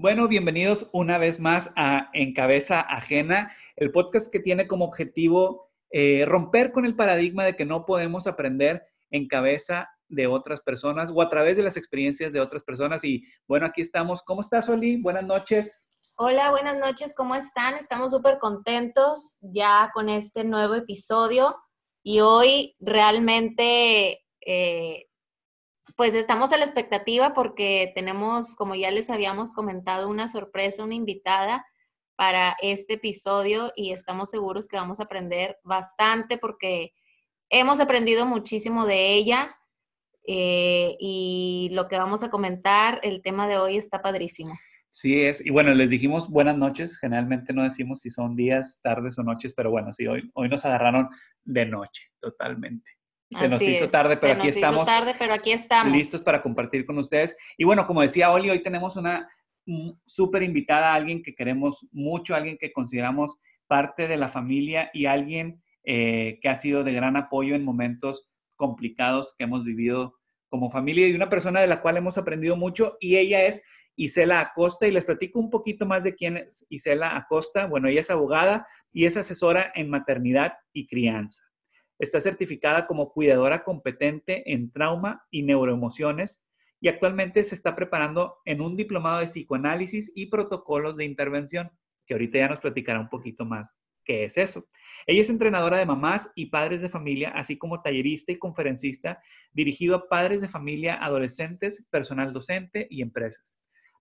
Bueno, bienvenidos una vez más a En Cabeza Ajena, el podcast que tiene como objetivo eh, romper con el paradigma de que no podemos aprender en cabeza de otras personas o a través de las experiencias de otras personas. Y bueno, aquí estamos. ¿Cómo estás, Oli? Buenas noches. Hola, buenas noches. ¿Cómo están? Estamos súper contentos ya con este nuevo episodio y hoy realmente eh, pues estamos a la expectativa porque tenemos, como ya les habíamos comentado, una sorpresa, una invitada para este episodio y estamos seguros que vamos a aprender bastante porque hemos aprendido muchísimo de ella eh, y lo que vamos a comentar, el tema de hoy está padrísimo. Sí es, y bueno, les dijimos buenas noches, generalmente no decimos si son días, tardes o noches, pero bueno, sí, hoy, hoy nos agarraron de noche, totalmente. Se nos hizo tarde, pero aquí estamos. tarde, pero aquí estamos. Listos para compartir con ustedes. Y bueno, como decía Oli, hoy tenemos una súper invitada, alguien que queremos mucho, alguien que consideramos parte de la familia y alguien eh, que ha sido de gran apoyo en momentos complicados que hemos vivido como familia y una persona de la cual hemos aprendido mucho y ella es Isela Acosta y les platico un poquito más de quién es Isela Acosta. Bueno, ella es abogada y es asesora en maternidad y crianza. Está certificada como cuidadora competente en trauma y neuroemociones y actualmente se está preparando en un diplomado de psicoanálisis y protocolos de intervención, que ahorita ya nos platicará un poquito más qué es eso. Ella es entrenadora de mamás y padres de familia, así como tallerista y conferencista dirigido a padres de familia, adolescentes, personal docente y empresas.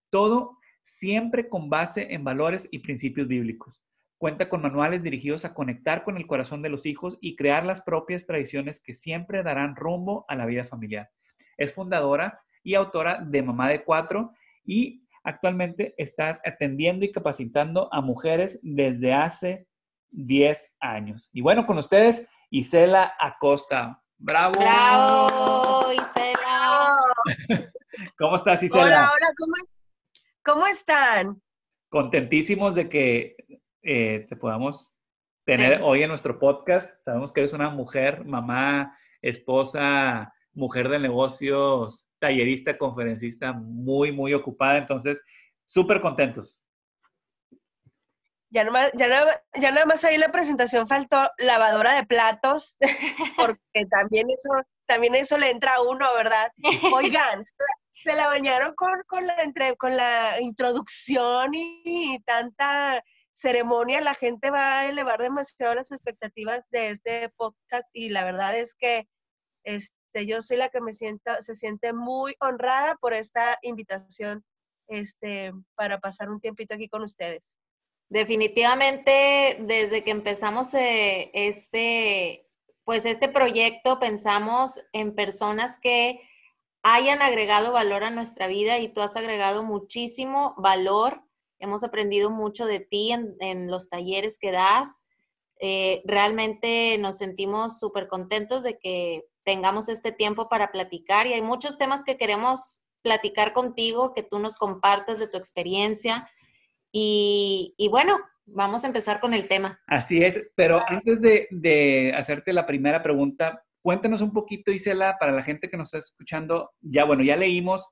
Todo siempre con base en valores y principios bíblicos. Cuenta con manuales dirigidos a conectar con el corazón de los hijos y crear las propias tradiciones que siempre darán rumbo a la vida familiar. Es fundadora y autora de Mamá de Cuatro y actualmente está atendiendo y capacitando a mujeres desde hace 10 años. Y bueno, con ustedes, Isela Acosta. ¡Bravo! ¡Bravo, Isela! ¿Cómo estás, Isela? Hola, hola, ¿cómo, ¿cómo están? Contentísimos de que eh, te podamos tener hoy en nuestro podcast. Sabemos que eres una mujer, mamá, esposa, mujer de negocios, tallerista, conferencista, muy, muy ocupada. Entonces, súper contentos. Ya, ya, ya nada más ahí en la presentación faltó lavadora de platos, porque también eso, también eso le entra a uno, ¿verdad? Oigan, se la bañaron con, con, la, entre, con la introducción y tanta ceremonia la gente va a elevar demasiado las expectativas de este podcast y la verdad es que este, yo soy la que me sienta, se siente muy honrada por esta invitación este, para pasar un tiempito aquí con ustedes. Definitivamente, desde que empezamos eh, este, pues este proyecto, pensamos en personas que hayan agregado valor a nuestra vida y tú has agregado muchísimo valor Hemos aprendido mucho de ti en, los talleres que das. Eh, realmente nos sentimos súper contentos de que tengamos este tiempo para platicar y hay muchos temas que queremos platicar contigo, que tú nos compartas de tu experiencia. Y, bueno, vamos a empezar con el tema. Así es, pero antes de, hacerte la primera pregunta, cuéntanos un poquito, Isela, para la gente que nos está escuchando. Ya, bueno, ya leímos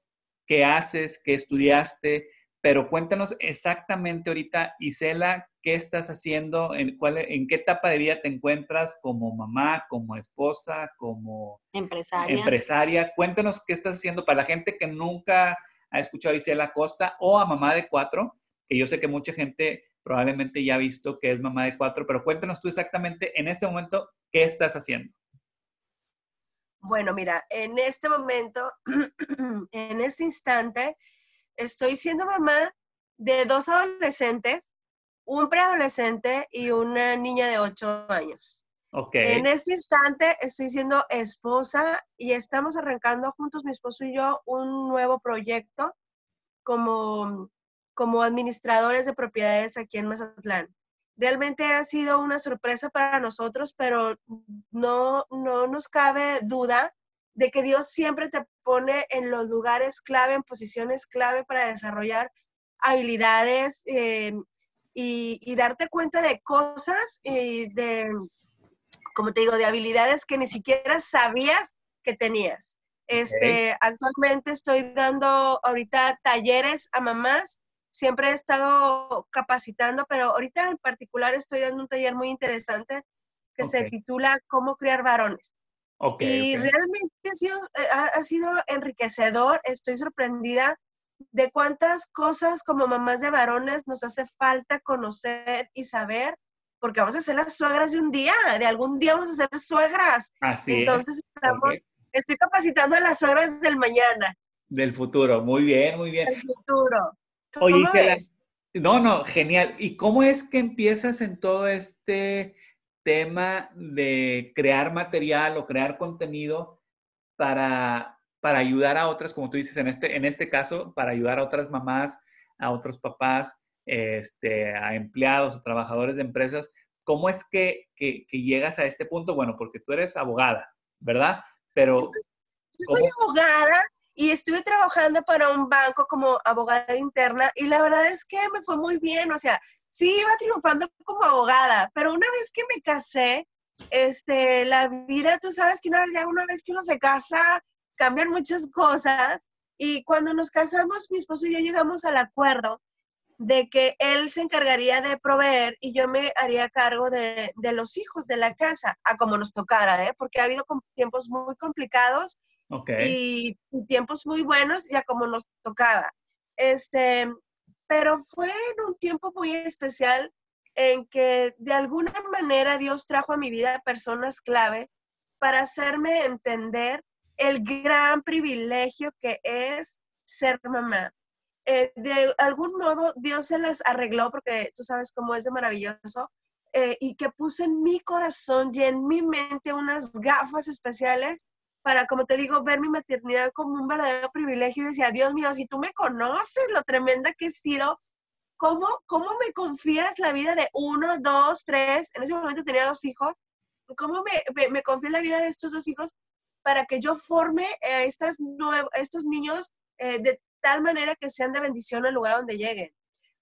qué haces, qué estudiaste, pero cuéntanos exactamente ahorita, Isela, ¿qué estás haciendo? ¿En, cuál, ¿En qué etapa de vida te encuentras como mamá, como esposa, como empresaria? empresaria? Cuéntanos qué estás haciendo para la gente que nunca ha escuchado a Isela Costa o a mamá de cuatro, que yo sé que mucha gente probablemente ya ha visto que es mamá de cuatro, pero cuéntanos tú exactamente en este momento qué estás haciendo. Bueno, mira, en este momento, en este instante, estoy siendo mamá de dos adolescentes, un preadolescente y una niña de ocho años. Okay. En este instante estoy siendo esposa y estamos arrancando juntos, mi esposo y yo, un nuevo proyecto como, como administradores de propiedades aquí en Mazatlán. Realmente ha sido una sorpresa para nosotros, pero no, no nos cabe duda de que Dios siempre te pone en los lugares clave, en posiciones clave para desarrollar habilidades eh, y, darte cuenta de cosas y de, como te digo, de habilidades que ni siquiera sabías que tenías. Este, Actualmente estoy dando ahorita talleres a mamás siempre he estado capacitando, pero ahorita en particular estoy dando un taller muy interesante que se titula Cómo criar varones. Y realmente ha sido, eh, ha sido enriquecedor, estoy sorprendida de cuántas cosas como mamás de varones nos hace falta conocer y saber, porque vamos a ser las suegras de un día, de algún día vamos a ser suegras. Así Entonces, estamos, estoy capacitando a las suegras del mañana. Del futuro, muy bien, muy bien. Del futuro. Oye, no, no, genial. ¿Y cómo es que empiezas en todo este tema de crear material o crear contenido para, para ayudar a otras, como tú dices, en este, en este caso, para ayudar a otras mamás, a otros papás, este, a empleados, a trabajadores de empresas? ¿Cómo es que, que, llegas a este punto? Bueno, porque tú eres abogada, ¿verdad? Pero... Yo soy abogada, y estuve trabajando para un banco como abogada interna y la verdad es que me fue muy bien, o sea, sí iba triunfando como abogada, pero una vez que me casé, este, la vida, tú sabes que una vez, ya una vez que uno se casa, cambian muchas cosas y cuando nos casamos, mi esposo y yo llegamos al acuerdo de que él se encargaría de proveer y yo me haría cargo de, de los hijos de la casa, a como nos tocara, ¿eh? porque ha habido tiempos muy complicados y, tiempos muy buenos, ya como nos tocaba. Este, pero fue en un tiempo muy especial en que de alguna manera Dios trajo a mi vida personas clave para hacerme entender el gran privilegio que es ser mamá. Eh, de algún modo Dios se las arregló porque tú sabes cómo es de maravilloso eh, y que puse en mi corazón y en mi mente unas gafas especiales para, como te digo, ver mi maternidad como un verdadero privilegio y decía, Dios mío, si tú me conoces lo tremenda que he sido, ¿cómo, cómo me confías la vida de uno, dos, tres? En ese momento tenía dos hijos. ¿Cómo me, me, confías la vida de estos dos hijos para que yo forme a estas estos niños eh, de tal manera que sean de bendición al lugar donde lleguen?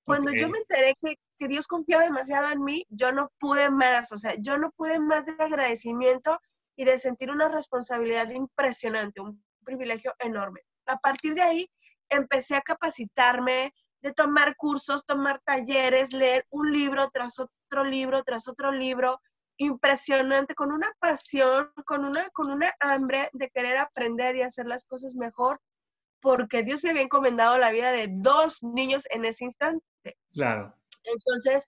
Cuando yo me enteré que, que Dios confiaba demasiado en mí, yo no pude más, o sea, yo no pude más de agradecimiento y de sentir una responsabilidad impresionante, un privilegio enorme. A partir de ahí empecé a capacitarme, de tomar cursos, tomar talleres, leer un libro tras otro libro, tras otro libro, impresionante, con una pasión, con una, con una hambre de querer aprender y hacer las cosas mejor, porque Dios me había encomendado la vida de dos niños en ese instante. Claro. Entonces,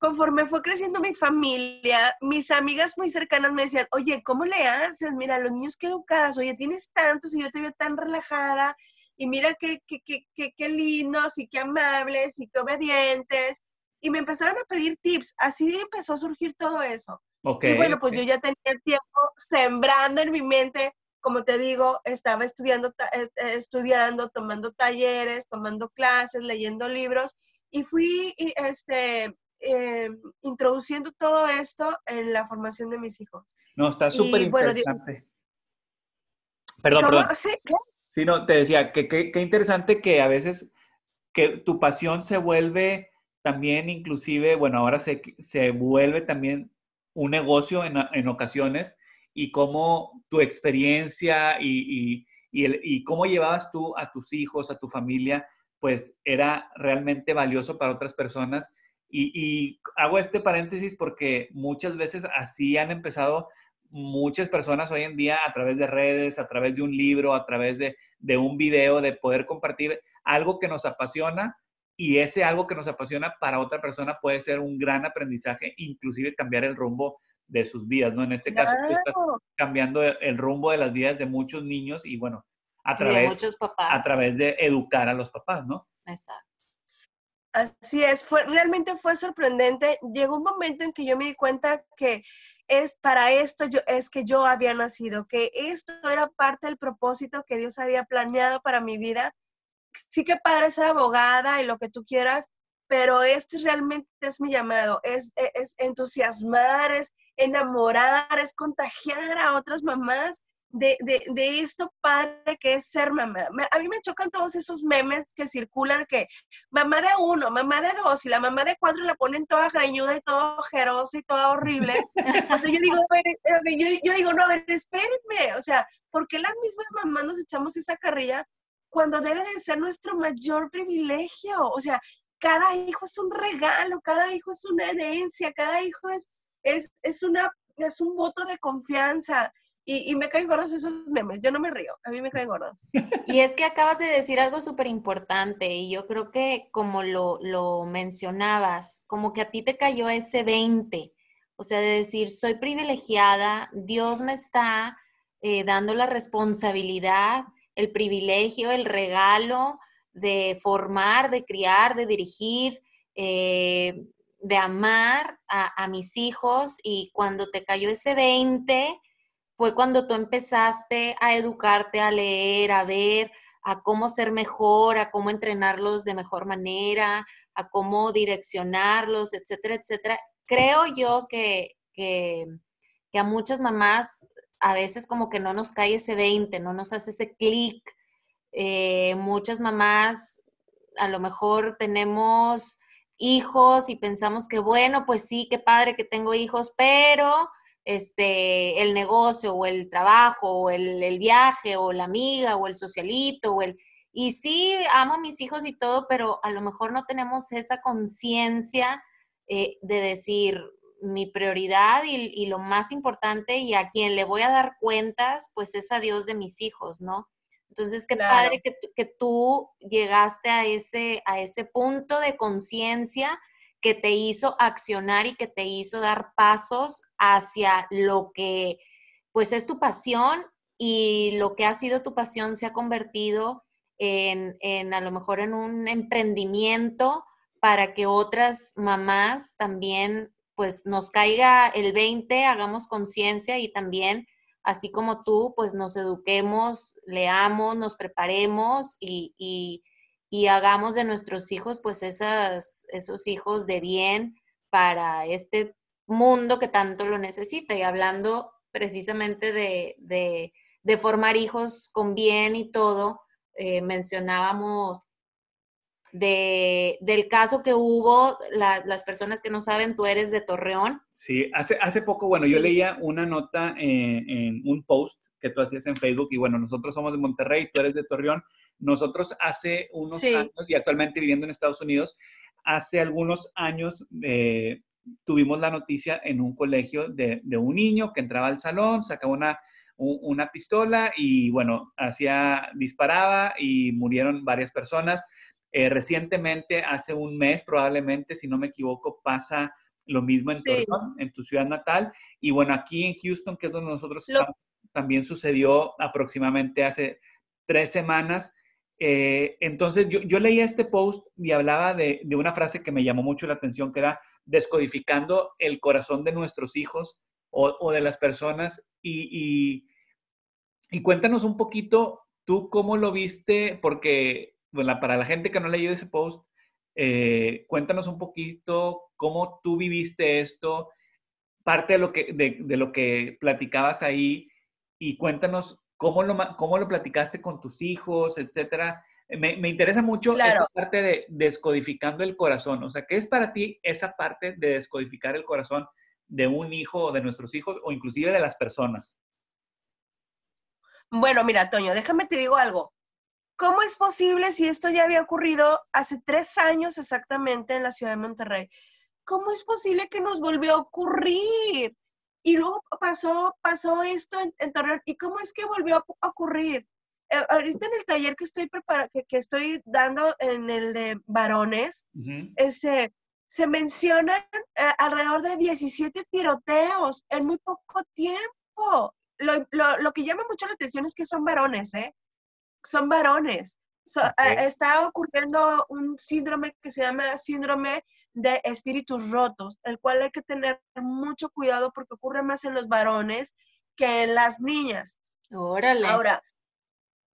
conforme fue creciendo mi familia, mis amigas muy cercanas me decían, oye, ¿cómo le haces? Mira, los niños qué educadas, oye, tienes tantos y yo te veo tan relajada y mira qué, qué, qué, qué, lindos y qué amables y qué obedientes. Y me empezaron a pedir tips, así empezó a surgir todo eso. y bueno, pues yo ya tenía tiempo sembrando en mi mente, como te digo, estaba estudiando, estudiando, tomando talleres, tomando clases, leyendo libros y fui este, eh, introduciendo todo esto en la formación de mis hijos. No, está súper interesante. perdón, perdón. ¿Sí? no, te decía que qué interesante que a veces que tu pasión se vuelve también inclusive, bueno, ahora se, se vuelve también un negocio en, en ocasiones y cómo tu experiencia y, y, y, el, y cómo llevabas tú a tus hijos, a tu familia, pues era realmente valioso para otras personas y, hago este paréntesis porque muchas veces así han empezado muchas personas hoy en día a través de redes, a través de un libro, a través de, un video, de poder compartir algo que nos apasiona y ese algo que nos apasiona para otra persona puede ser un gran aprendizaje, inclusive cambiar el rumbo de sus vidas, ¿no? En este caso, tú estás cambiando el rumbo de las vidas de muchos niños y bueno, a través, a través de educar a los papás, ¿no? Exacto. Así es, fue, realmente fue sorprendente. Llegó un momento en que yo me di cuenta que es para esto yo, es que yo había nacido, que esto era parte del propósito que Dios había planeado para mi vida. Sí que padre ser abogada y lo que tú quieras, pero este realmente es mi llamado, es, es, es entusiasmar, es enamorar, es contagiar a otras mamás de, de, de, esto padre que es ser mamá. A mí me chocan todos esos memes que circulan que mamá de uno, mamá de dos, y la mamá de cuatro la ponen toda greñuda y toda ojerosa y toda horrible. yo digo, yo, digo, no, a ver, espérenme, o sea, ¿por qué las mismas mamás nos echamos esa carrilla cuando debe de ser nuestro mayor privilegio? O sea, cada hijo es un regalo, cada hijo es una herencia, cada hijo es, es, es, una, es un voto de confianza. Y, me caen gordos esos memes, yo no me río, a mí me caen gordos. Y es que acabas de decir algo súper importante y yo creo que como lo, lo mencionabas, como que a ti te cayó ese 20, o sea, de decir, soy privilegiada, Dios me está eh, dando la responsabilidad, el privilegio, el regalo de formar, de criar, de dirigir, eh, de amar a, mis hijos y cuando te cayó ese 20 fue cuando tú empezaste a educarte, a leer, a ver, a cómo ser mejor, a cómo entrenarlos de mejor manera, a cómo direccionarlos, etcétera, etcétera. Creo yo que, que, a muchas mamás a veces como que no nos cae ese 20, no nos hace ese clic eh, muchas mamás a lo mejor tenemos hijos y pensamos que bueno, pues sí, qué padre que tengo hijos, pero este, el negocio o el trabajo o el, el, viaje o la amiga o el socialito o el... Y sí, amo a mis hijos y todo, pero a lo mejor no tenemos esa conciencia eh, de decir mi prioridad y, y, lo más importante y a quien le voy a dar cuentas, pues es a Dios de mis hijos, ¿no? Entonces, qué claro. padre que, que, tú llegaste a ese, a ese punto de conciencia que te hizo accionar y que te hizo dar pasos hacia lo que pues es tu pasión y lo que ha sido tu pasión se ha convertido en, en a lo mejor en un emprendimiento para que otras mamás también pues nos caiga el 20, hagamos conciencia y también así como tú, pues nos eduquemos, leamos, nos preparemos y, y, y hagamos de nuestros hijos, pues esas, esos hijos de bien para este mundo que tanto lo necesita. Y hablando precisamente de, de, de formar hijos con bien y todo, eh, mencionábamos de, del caso que hubo, la, las personas que no saben, tú eres de Torreón. Sí, hace, hace poco, bueno, sí. yo leía una nota en, en, un post que tú hacías en Facebook y bueno, nosotros somos de Monterrey, tú eres de Torreón. Nosotros hace unos sí. años y actualmente viviendo en Estados Unidos, hace algunos años eh, tuvimos la noticia en un colegio de, de, un niño que entraba al salón, sacaba una, una pistola y bueno, hacía, disparaba y murieron varias personas. Eh, recientemente, hace un mes probablemente, si no me equivoco, pasa lo mismo en sí. Torreón, en tu ciudad natal. Y bueno, aquí en Houston, que es donde nosotros lo... estamos, también sucedió aproximadamente hace tres semanas. Eh, entonces, yo, yo, leía este post y hablaba de, de, una frase que me llamó mucho la atención, que era descodificando el corazón de nuestros hijos o, o de las personas. Y, y, cuéntanos un poquito, tú cómo lo viste, porque para la gente que no leído ese post, eh, cuéntanos un poquito cómo tú viviste esto, parte de lo que, de lo que platicabas ahí y cuéntanos cómo lo, cómo lo platicaste con tus hijos, etcétera. Me, me interesa mucho claro. esa parte de descodificando el corazón. O sea, ¿qué es para ti esa parte de descodificar el corazón de un hijo o de nuestros hijos o inclusive de las personas? Bueno, mira, Toño, déjame te digo algo. ¿Cómo es posible si esto ya había ocurrido hace tres años exactamente en la ciudad de Monterrey? ¿Cómo es posible que nos volvió a ocurrir? Y luego pasó, pasó esto en, en Torreón. ¿Y cómo es que volvió a ocurrir? Eh, ahorita en el taller que estoy prepara que, que, estoy dando en el de varones, uh -huh. este, se mencionan eh, alrededor de 17 tiroteos en muy poco tiempo. Lo, lo, lo que llama mucho la atención es que son varones, ¿eh? son varones. So, okay. uh, está ocurriendo un síndrome que se llama síndrome de espíritus rotos, el cual hay que tener mucho cuidado porque ocurre más en los varones que en las niñas. Órale. Ahora,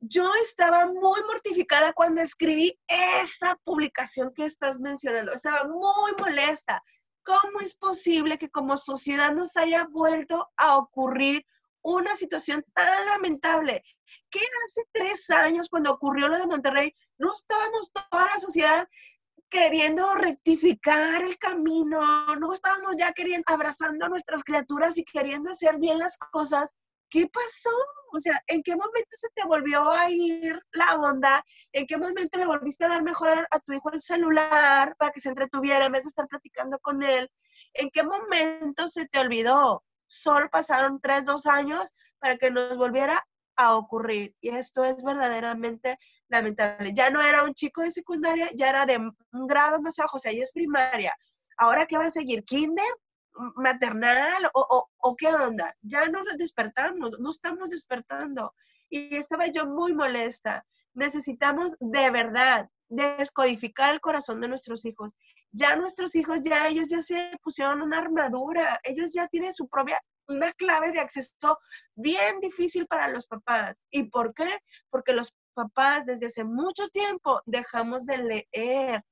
yo estaba muy mortificada cuando escribí esa publicación que estás mencionando. Estaba muy molesta. ¿Cómo es posible que como sociedad nos haya vuelto a ocurrir una situación tan lamentable. que hace tres años, cuando ocurrió lo de Monterrey, no estábamos toda la sociedad queriendo rectificar el camino, no estábamos ya queriendo, abrazando a nuestras criaturas y queriendo hacer bien las cosas. ¿qué pasó? O sea, ¿en qué momento se te volvió a ir la onda? ¿En qué momento le volviste a dar mejor a tu hijo el celular para que se entretuviera en vez de estar platicando con él? ¿En qué momento se te olvidó? Solo pasaron tres, dos años para que nos volviera a ocurrir. Y esto es verdaderamente lamentable. Ya no era un chico de secundaria, ya era de un grado más abajo, o sea, ya es primaria. ¿Ahora qué va a seguir? ¿Kinder? maternal o, o, qué onda. Ya no despertamos, no estamos despertando. Y estaba yo muy molesta. Necesitamos de verdad descodificar el corazón de nuestros hijos. Ya nuestros hijos, ya ellos ya se pusieron una armadura, ellos ya tienen su propia, una clave de acceso bien difícil para los papás. ¿Y por qué? Porque los papás desde hace mucho tiempo dejamos de leer,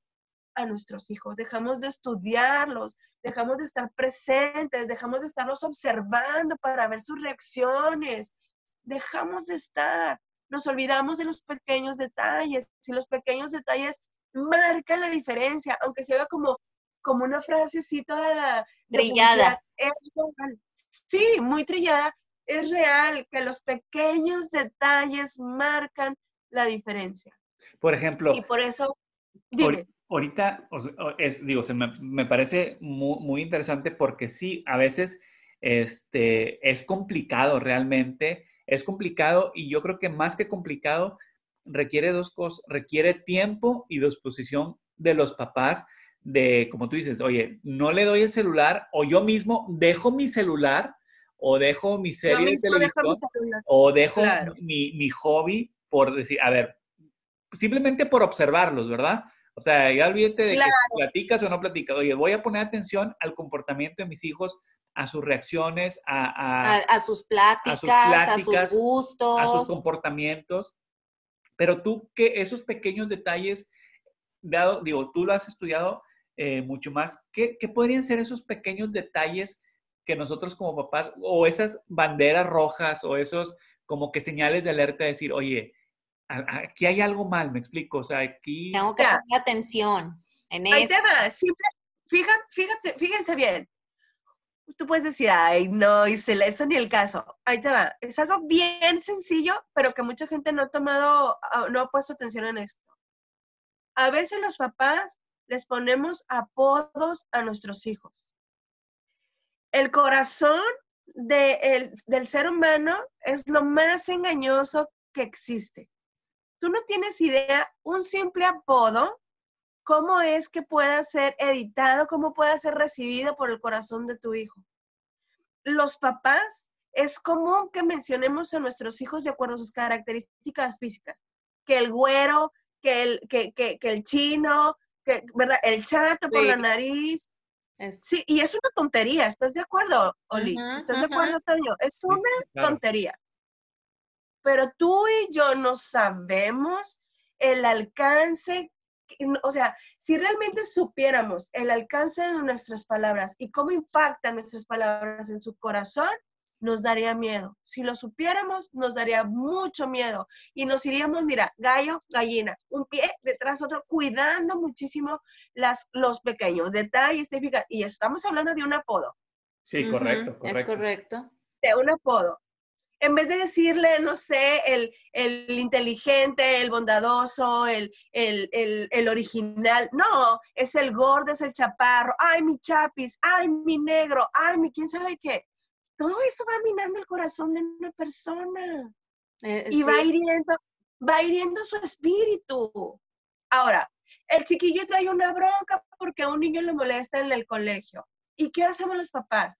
a nuestros hijos, dejamos de estudiarlos, dejamos de estar presentes, dejamos de estarlos observando para ver sus reacciones, dejamos de estar, nos olvidamos de los pequeños detalles, si los pequeños detalles marcan la diferencia, aunque sea como, como una frasecita trillada. Sí, muy trillada, es real que los pequeños detalles marcan la diferencia. Por ejemplo. Y por eso, dime ahorita, es, digo, se me, parece muy, interesante porque sí, a veces este, es complicado realmente, es complicado y yo creo que más que complicado, requiere dos cosas, requiere tiempo y disposición de los papás de, como tú dices, oye, no le doy el celular o yo mismo dejo mi celular o dejo mi serie de televisión o dejo mi, mi hobby por decir, a ver, simplemente por observarlos, ¿verdad? O sea, ya olvídate de que platicas o no platicas. Oye, voy a poner atención al comportamiento de mis hijos, a sus reacciones, a, a, sus, pláticas, a sus gustos, a sus comportamientos. Pero tú, que esos pequeños detalles, dado, digo, tú lo has estudiado eh, mucho más, ¿qué, ¿qué podrían ser esos pequeños detalles que nosotros como papás, o esas banderas rojas, o esos como que señales de alerta, de decir, oye, aquí hay algo mal, me explico, o sea, aquí... Tengo que poner atención en Ahí te va, fíjate, fíjate, fíjense bien. Tú puedes decir, ay, no, le eso ni el caso. Ahí te va. Es algo bien sencillo, pero que mucha gente no ha tomado, ah, no ha puesto atención en esto. A veces los papás les ponemos apodos a nuestros hijos. El corazón del ser humano es lo más engañoso que existe tú no tienes idea, un simple apodo, cómo es que pueda ser editado, cómo pueda ser recibido por el corazón de tu hijo. Los papás, es común que mencionemos a nuestros hijos de acuerdo a sus características físicas, que el güero, que el, que, el chino, que, ¿verdad? El chato por la nariz. Sí, y es una tontería, ¿estás de acuerdo, Oli? ¿Estás de acuerdo, Toño? Es una tontería pero tú y yo no sabemos el alcance, o sea, si realmente supiéramos el alcance de nuestras palabras y cómo impactan nuestras palabras en su corazón, nos daría miedo. Si lo supiéramos, nos daría mucho miedo y nos iríamos, mira, gallo, gallina, un pie detrás otro, cuidando muchísimo las, los pequeños detalles. Y estamos hablando de un apodo. Sí, correcto, correcto. Es correcto. De un apodo en vez de decirle, no sé, el, inteligente, el bondadoso, el, el, original, no, es el gordo, es el chaparro, ay, mi chapis, ay, mi negro, ay, mi quién sabe qué. Todo eso va minando el corazón de una persona eh, y va hiriendo, va hiriendo su espíritu. Ahora, el chiquillo trae una bronca porque a un niño le molesta en el colegio. ¿Y qué hacemos los papás?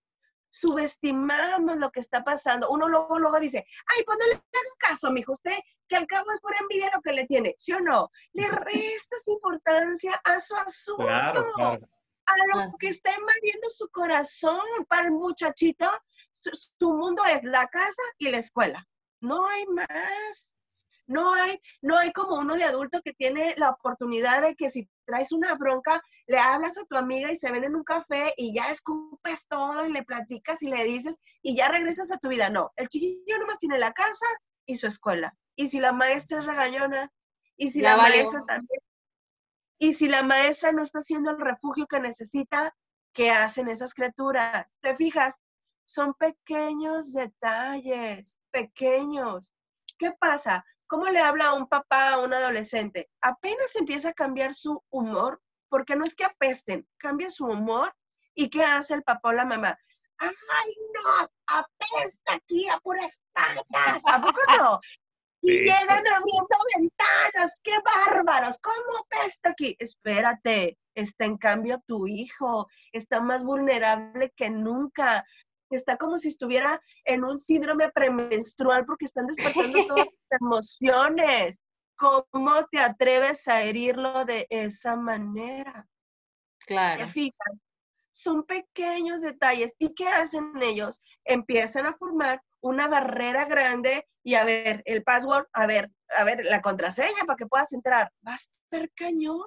Subestimamos lo que está pasando. Uno luego, luego dice, ay, pues no le hagas caso, mijo, usted, que al cabo es por envidia lo que le tiene, ¿sí o no? Le restas importancia a su asunto, a lo que está invadiendo su corazón. Para el muchachito, su mundo es la casa y la escuela. No hay más. No hay, no hay como uno de adulto que tiene la oportunidad de que si traes una bronca, le hablas a tu amiga y se ven en un café y ya escupes todo y le platicas y le dices y ya regresas a tu vida. No, el chiquillo nomás tiene la casa y su escuela. Y si la maestra es regañona, y si la, maestra también, y si la maestra no está haciendo el refugio que necesita, ¿qué hacen esas criaturas? ¿Te fijas? son pequeños detalles, pequeños. ¿Qué pasa? ¿Cómo le habla a un papá a un adolescente? Apenas empieza a cambiar su humor, porque no es que apesten, cambia su humor. ¿Y qué hace el papá o la mamá? ¡Ay, no! ¡Apesta aquí a puras patas! ¿A poco no? Y llegan abriendo ventanas. ¡Qué bárbaros! ¿Cómo apesta aquí? Espérate, está en cambio tu hijo. Está más vulnerable que nunca está como si estuviera en un síndrome premenstrual porque están despertando todas las emociones. ¿Cómo te atreves a herirlo de esa manera? Claro. ¿Te fijas? Son pequeños detalles. ¿Y qué hacen ellos? Empiezan a formar una barrera grande y a ver, el password, a ver, a ver, la contraseña para que puedas entrar. Va a estar cañón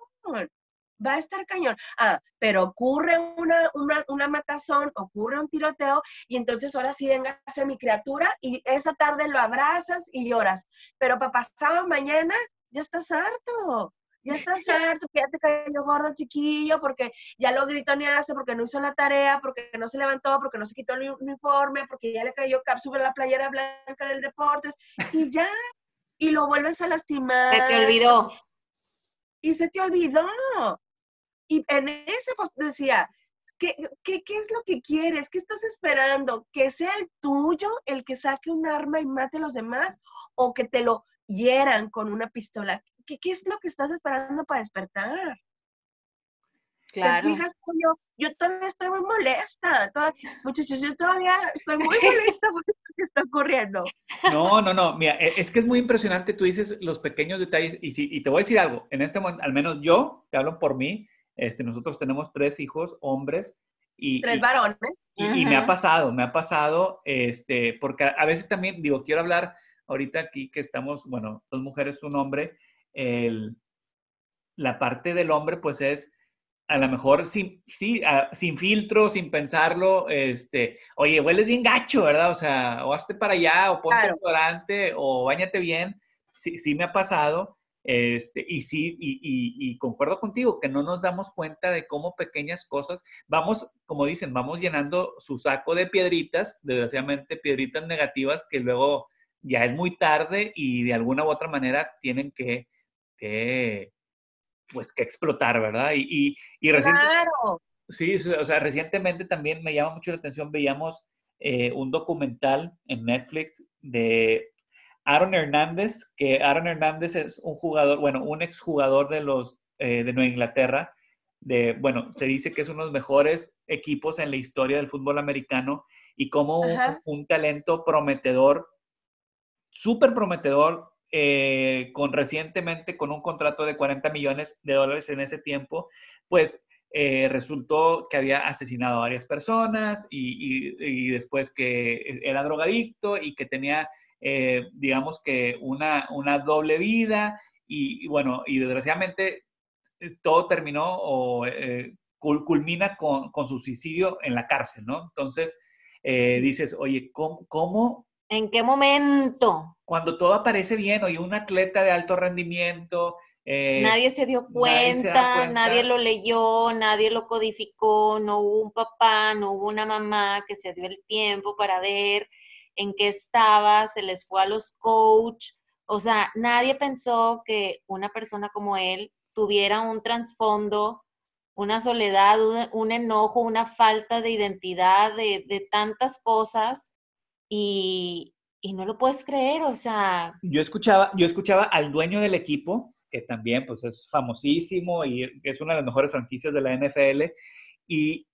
va a estar cañón. Ah, pero ocurre una, una, matazón, ocurre un tiroteo y entonces ahora sí venga a ser mi criatura y esa tarde lo abrazas y lloras. Pero para pasado mañana ya estás harto. Ya estás harto, que ya te cayó gordo chiquillo, porque ya lo gritoneaste, porque no hizo la tarea, porque no se levantó, porque no se quitó el uniforme, porque ya le cayó cápsula la playera blanca del deportes, y ya, y lo vuelves a lastimar. Se te olvidó. Y se te olvidó. Y en ese post decía, ¿qué, ¿qué, qué, es lo que quieres? ¿Qué estás esperando? ¿Que sea el tuyo el que saque un arma y mate a los demás? ¿O que te lo hieran con una pistola? ¿Qué, qué es lo que estás esperando para despertar? Claro. ¿Te fijas? Yo, yo todavía estoy muy molesta. muchachos, yo todavía estoy muy molesta por lo que está ocurriendo. No, no, no. Mira, e, es que es muy impresionante. Tú dices los pequeños detalles. Y, si, y te voy a decir algo. En este momento, al menos yo, te hablo por mí, este, nosotros tenemos tres hijos, hombres. Y, tres varones. Y, me ha pasado, me ha pasado, este, porque a, veces también, digo, quiero hablar ahorita aquí que estamos, bueno, dos mujeres, un hombre, el, la parte del hombre pues es a lo mejor sin, sí, sin filtro, sin pensarlo, este, oye, hueles bien gacho, ¿verdad? O sea, o hazte para allá, o ponte claro. o bañate bien. Sí, sí me ha pasado. Este, y sí, y, concuerdo contigo, que no nos damos cuenta de cómo pequeñas cosas, vamos, como dicen, vamos llenando su saco de piedritas, desgraciadamente piedritas negativas que luego ya es muy tarde y de alguna u otra manera tienen que, pues, que explotar, ¿verdad? Y, y, claro. Sí, o sea, recientemente también me llama mucho la atención, veíamos eh, un documental en Netflix de Aaron Hernández, que Aaron Hernández es un jugador, bueno, un exjugador de los eh, de Nueva Inglaterra, de, bueno, se dice que es uno de los mejores equipos en la historia del fútbol americano y como un, talento prometedor, súper prometedor, eh, con recientemente con un contrato de 40 millones de dólares en ese tiempo, pues eh, resultó que había asesinado a varias personas y, y, después que era drogadicto y que tenía eh, digamos que una, una doble vida y, bueno, y desgraciadamente eh, todo terminó o eh, culmina con, con, su suicidio en la cárcel, ¿no? Entonces, dices, oye, ¿cómo, ¿En qué momento? Cuando todo aparece bien, oye, un atleta de alto rendimiento. nadie, se dio cuenta, nadie, nadie, lo leyó, nadie lo codificó, no hubo un papá, no hubo una mamá que se dio el tiempo para ver en qué estaba, se les fue a los coach. O sea, nadie pensó que una persona como él tuviera un trasfondo, una soledad, un, enojo, una falta de identidad, de, tantas cosas y, no lo puedes creer, o sea. Yo escuchaba, yo escuchaba al dueño del equipo, que también pues es famosísimo y es una de las mejores franquicias de la NFL, y,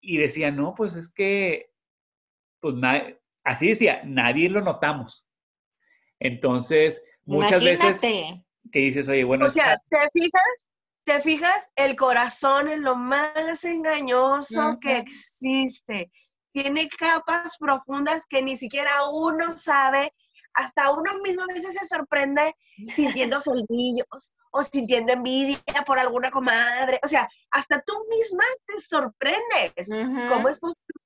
y decía, no, pues es que, pues nadie, así decía, nadie lo notamos. Entonces, muchas veces que dices, oye, bueno. O sea, ¿te fijas? ¿Te fijas? El corazón es lo más engañoso que existe. Tiene capas profundas que ni siquiera uno sabe. Hasta uno mismo a veces se sorprende sintiendo celdillos o sintiendo envidia por alguna comadre. O sea, hasta tú misma te sorprendes. ¿Cómo es posible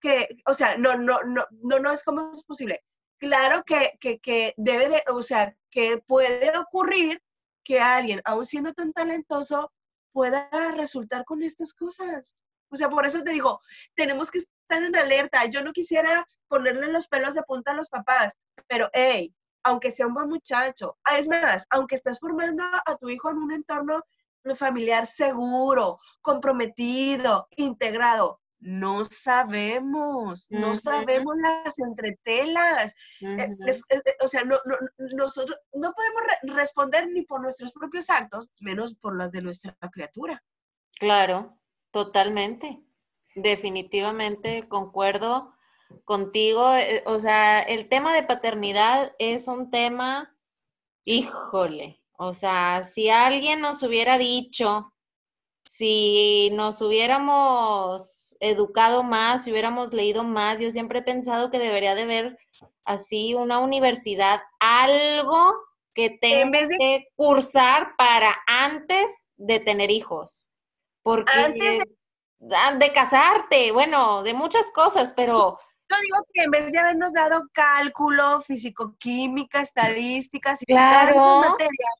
que, o sea, no, no, no, no, no es como es posible. Claro que, que, que debe de, o sea, que puede ocurrir que alguien, aún siendo tan talentoso, pueda resultar con estas cosas. O sea, por eso te digo, tenemos que están en alerta. Yo no quisiera ponerle los pelos de punta a los papás, pero hey, aunque sea un buen muchacho, ah, es más, aunque estés formando a tu hijo en un entorno familiar seguro, comprometido, integrado, no sabemos, no sabemos las entretelas. Eh, o sea, no, nosotros no podemos responder ni por nuestros propios actos, menos por las de nuestra criatura. Claro, totalmente. Definitivamente concuerdo contigo. Eh, o sea, el tema de paternidad es un tema, híjole, o sea, si alguien nos hubiera dicho, si nos hubiéramos educado más, si hubiéramos leído más, yo siempre he pensado que debería de haber así una universidad, algo que tenga que cursar para antes de tener hijos. Porque antes de... de casarte, bueno, de muchas cosas, pero yo digo que en vez de habernos dado cálculo, físico-química, estadísticas y claro. todas esas materias,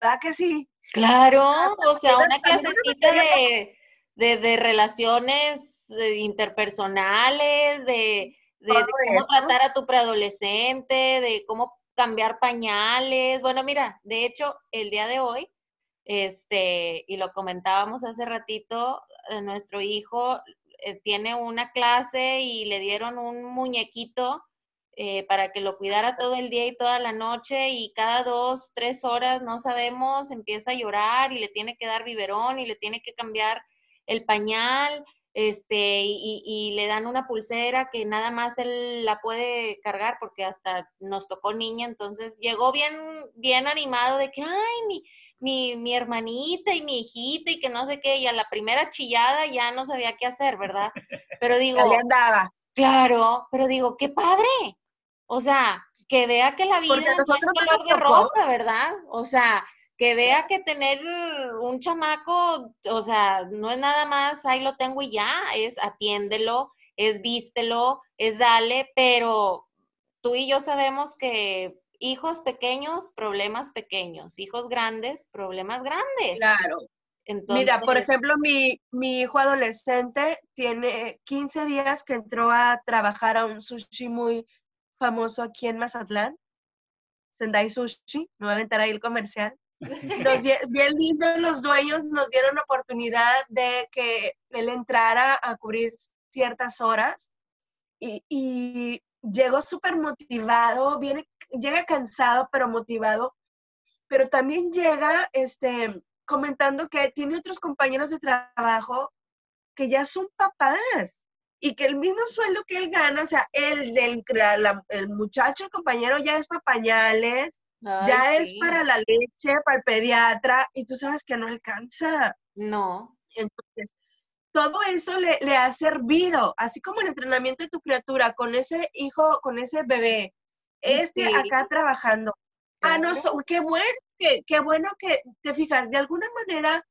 ¿verdad que sí? Claro, o sea, una clasecita de, de, de, relaciones eh, interpersonales, de, de, cómo tratar a tu preadolescente, de cómo cambiar pañales. Bueno, mira, de hecho, el día de hoy, este, y lo comentábamos hace ratito, eh, nuestro hijo eh, tiene una clase y le dieron un muñequito eh, para que lo cuidara todo el día y toda la noche y cada dos, tres horas, no sabemos, empieza a llorar y le tiene que dar biberón y le tiene que cambiar el pañal, este, y, y, le dan una pulsera que nada más él la puede cargar porque hasta nos tocó niña, entonces llegó bien, bien animado de que, ay, mi, mi, mi, hermanita y mi hijita y que no sé qué, y a la primera chillada ya no sabía qué hacer, ¿verdad? Pero digo... andaba. Claro, pero digo, qué padre. O sea, que vea que la vida no es color de rosa, ¿verdad? O sea, que vea que tener un chamaco, o sea, no es nada más, ahí lo tengo y ya, es atiéndelo, es vístelo, es dale, pero tú y yo sabemos que hijos pequeños, problemas pequeños, hijos grandes, problemas grandes. Claro. Mira, por ejemplo, mi, mi, hijo adolescente tiene 15 días que entró a trabajar a un sushi muy famoso aquí en Mazatlán, Sendai Sushi, no voy a aventar ahí el comercial. Bien lindos los dueños nos dieron la oportunidad de que él entrara a cubrir ciertas horas y, llegó súper motivado, viene llega cansado, pero motivado, pero también llega este, comentando que tiene otros compañeros de trabajo que ya son papás y que el mismo sueldo que él gana, o sea, el del el muchacho, el compañero ya es para ya es para la leche, para el pediatra, y tú sabes que no alcanza. No. Entonces, todo eso le, le, ha servido, así como el entrenamiento de tu criatura con ese hijo, con ese bebé, este acá trabajando. Ah, no, qué bueno, qué, qué, bueno que te fijas, de alguna manera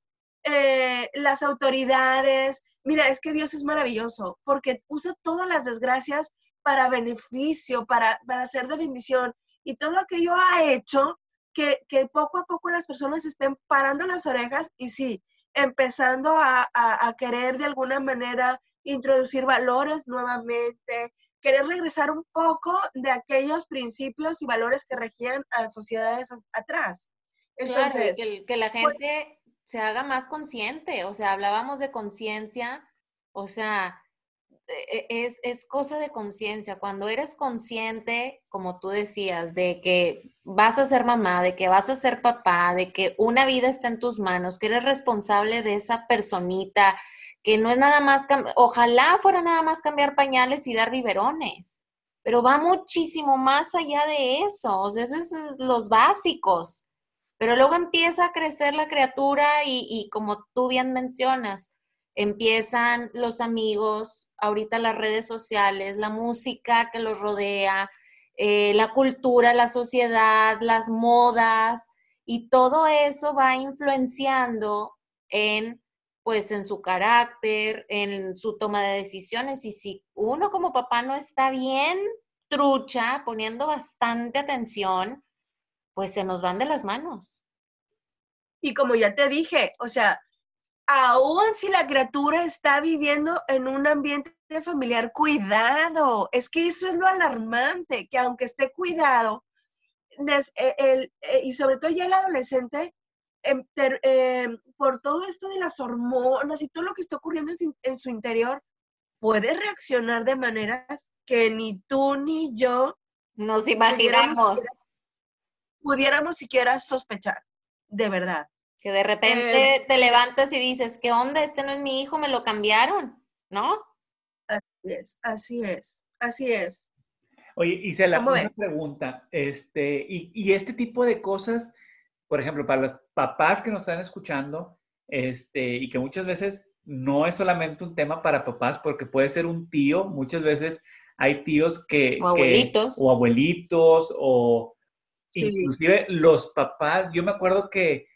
eh, las autoridades, mira, es que Dios es maravilloso, porque usa todas las desgracias para beneficio, para, para ser de bendición, y todo aquello ha hecho que, que, poco a poco las personas estén parando las orejas y sí, empezando a, a, a querer de alguna manera introducir valores nuevamente, querer regresar un poco de aquellos principios y valores que regían a sociedades atrás. Entonces, claro, que, la pues gente se haga más consciente, o sea, hablábamos de conciencia, o sea, es, es cosa de conciencia. Cuando eres consciente, como tú decías, de que vas a ser mamá, de que vas a ser papá, de que una vida está en tus manos, que eres responsable de esa personita, que no es nada más, ojalá fuera nada más cambiar pañales y dar biberones, pero va muchísimo más allá de eso, o sea, son los básicos. Pero luego empieza a crecer la criatura y, como tú bien mencionas, empiezan los amigos, ahorita las redes sociales, la música que los rodea, eh, la cultura, la sociedad, las modas, y todo eso va influenciando en pues en su carácter, en su toma de decisiones. Y si uno como papá no está bien trucha, poniendo bastante atención, pues se nos van de las manos. Y como ya te dije, o sea, aún si la criatura está viviendo en un ambiente familiar cuidado. Es que eso es lo alarmante, que aunque esté cuidado, eh, eh, y sobre todo ya el adolescente, em, em, por todo esto de las hormonas y todo lo que está ocurriendo en, su interior, puede reaccionar de maneras que ni tú ni yo nos imaginamos. Pudiéramos siquiera, sospechar, de verdad. Que de repente em, te levantas y dices, ¿qué onda? Este no es mi hijo, me lo cambiaron, ¿no? Así es, así es, así es. Oye, hice la una pregunta, este, y, y, este tipo de cosas, por ejemplo, para los papás que nos están escuchando, este, y que muchas veces no es solamente un tema para papás, porque puede ser un tío, muchas veces hay tíos que... O abuelitos. o abuelitos, o inclusive los papás, yo me acuerdo que,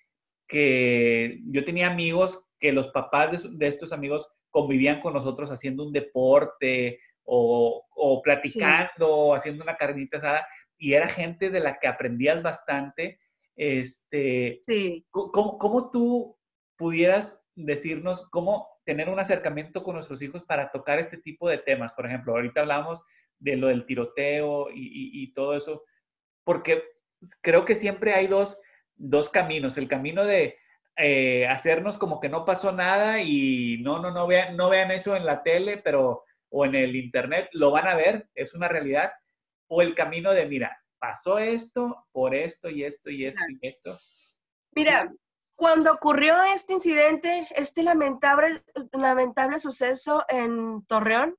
que yo tenía amigos que los papás de, de estos amigos convivían con nosotros haciendo un deporte o, platicando, haciendo una carnita asada, y era gente de la que aprendías bastante. Este, sí. ¿cómo, tú pudieras decirnos cómo tener un acercamiento con nuestros hijos para tocar este tipo de temas? Por ejemplo, ahorita hablamos de lo del tiroteo y, todo eso, porque creo que siempre hay dos, dos caminos. El camino de eh, hacernos como que no pasó nada y no, no, no vean, no vean eso en la tele, pero o en el internet, lo van a ver, es una realidad, o el camino de, mira, pasó esto por esto y esto y esto y esto. Mira, cuando ocurrió este incidente, este lamentable, lamentable suceso en Torreón,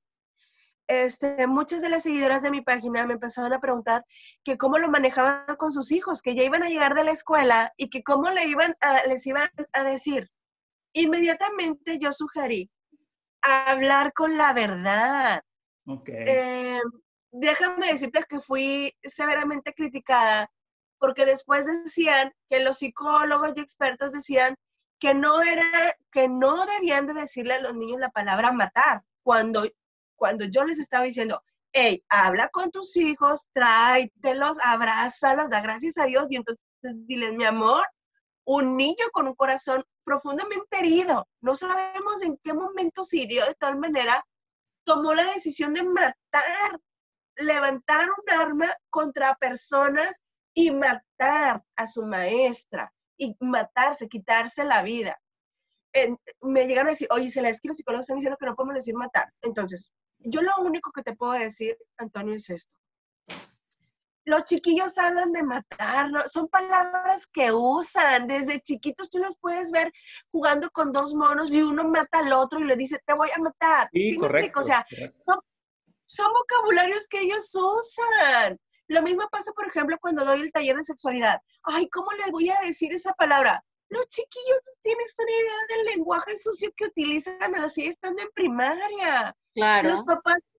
este, muchas de las seguidoras de mi página me empezaron a preguntar que cómo lo manejaban con sus hijos, que ya iban a llegar de la escuela y que cómo le iban les iban a decir. Inmediatamente yo sugerí hablar con la verdad. Eh, déjame decirte que fui severamente criticada porque después decían que los psicólogos y expertos decían que no era, que no debían de decirle a los niños la palabra matar, cuando, cuando yo les estaba diciendo, hey, habla con tus hijos, tráetelos, abrázalos, da gracias a Dios, y entonces diles, mi amor, un niño con un corazón profundamente herido. No sabemos en qué momento se hirió de tal manera, tomó la decisión de matar, levantar un arma contra personas y matar a su maestra y matarse, quitarse la vida. me llegaron a decir, oye, se es que los psicólogos están diciendo que no podemos decir matar. Entonces, yo lo único que te puedo decir, Antonio, es esto los chiquillos hablan de matar, son palabras que usan. Desde chiquitos tú los puedes ver jugando con dos monos y uno mata al otro y le dice, te voy a matar. Sí, correcto, O sea, son, vocabularios que ellos usan. Lo mismo pasa, por ejemplo, cuando doy el taller de sexualidad. Ay, ¿cómo le voy a decir esa palabra? Los chiquillos no tienen una idea del lenguaje sucio que utilizan así estando en primaria. Claro. Los papás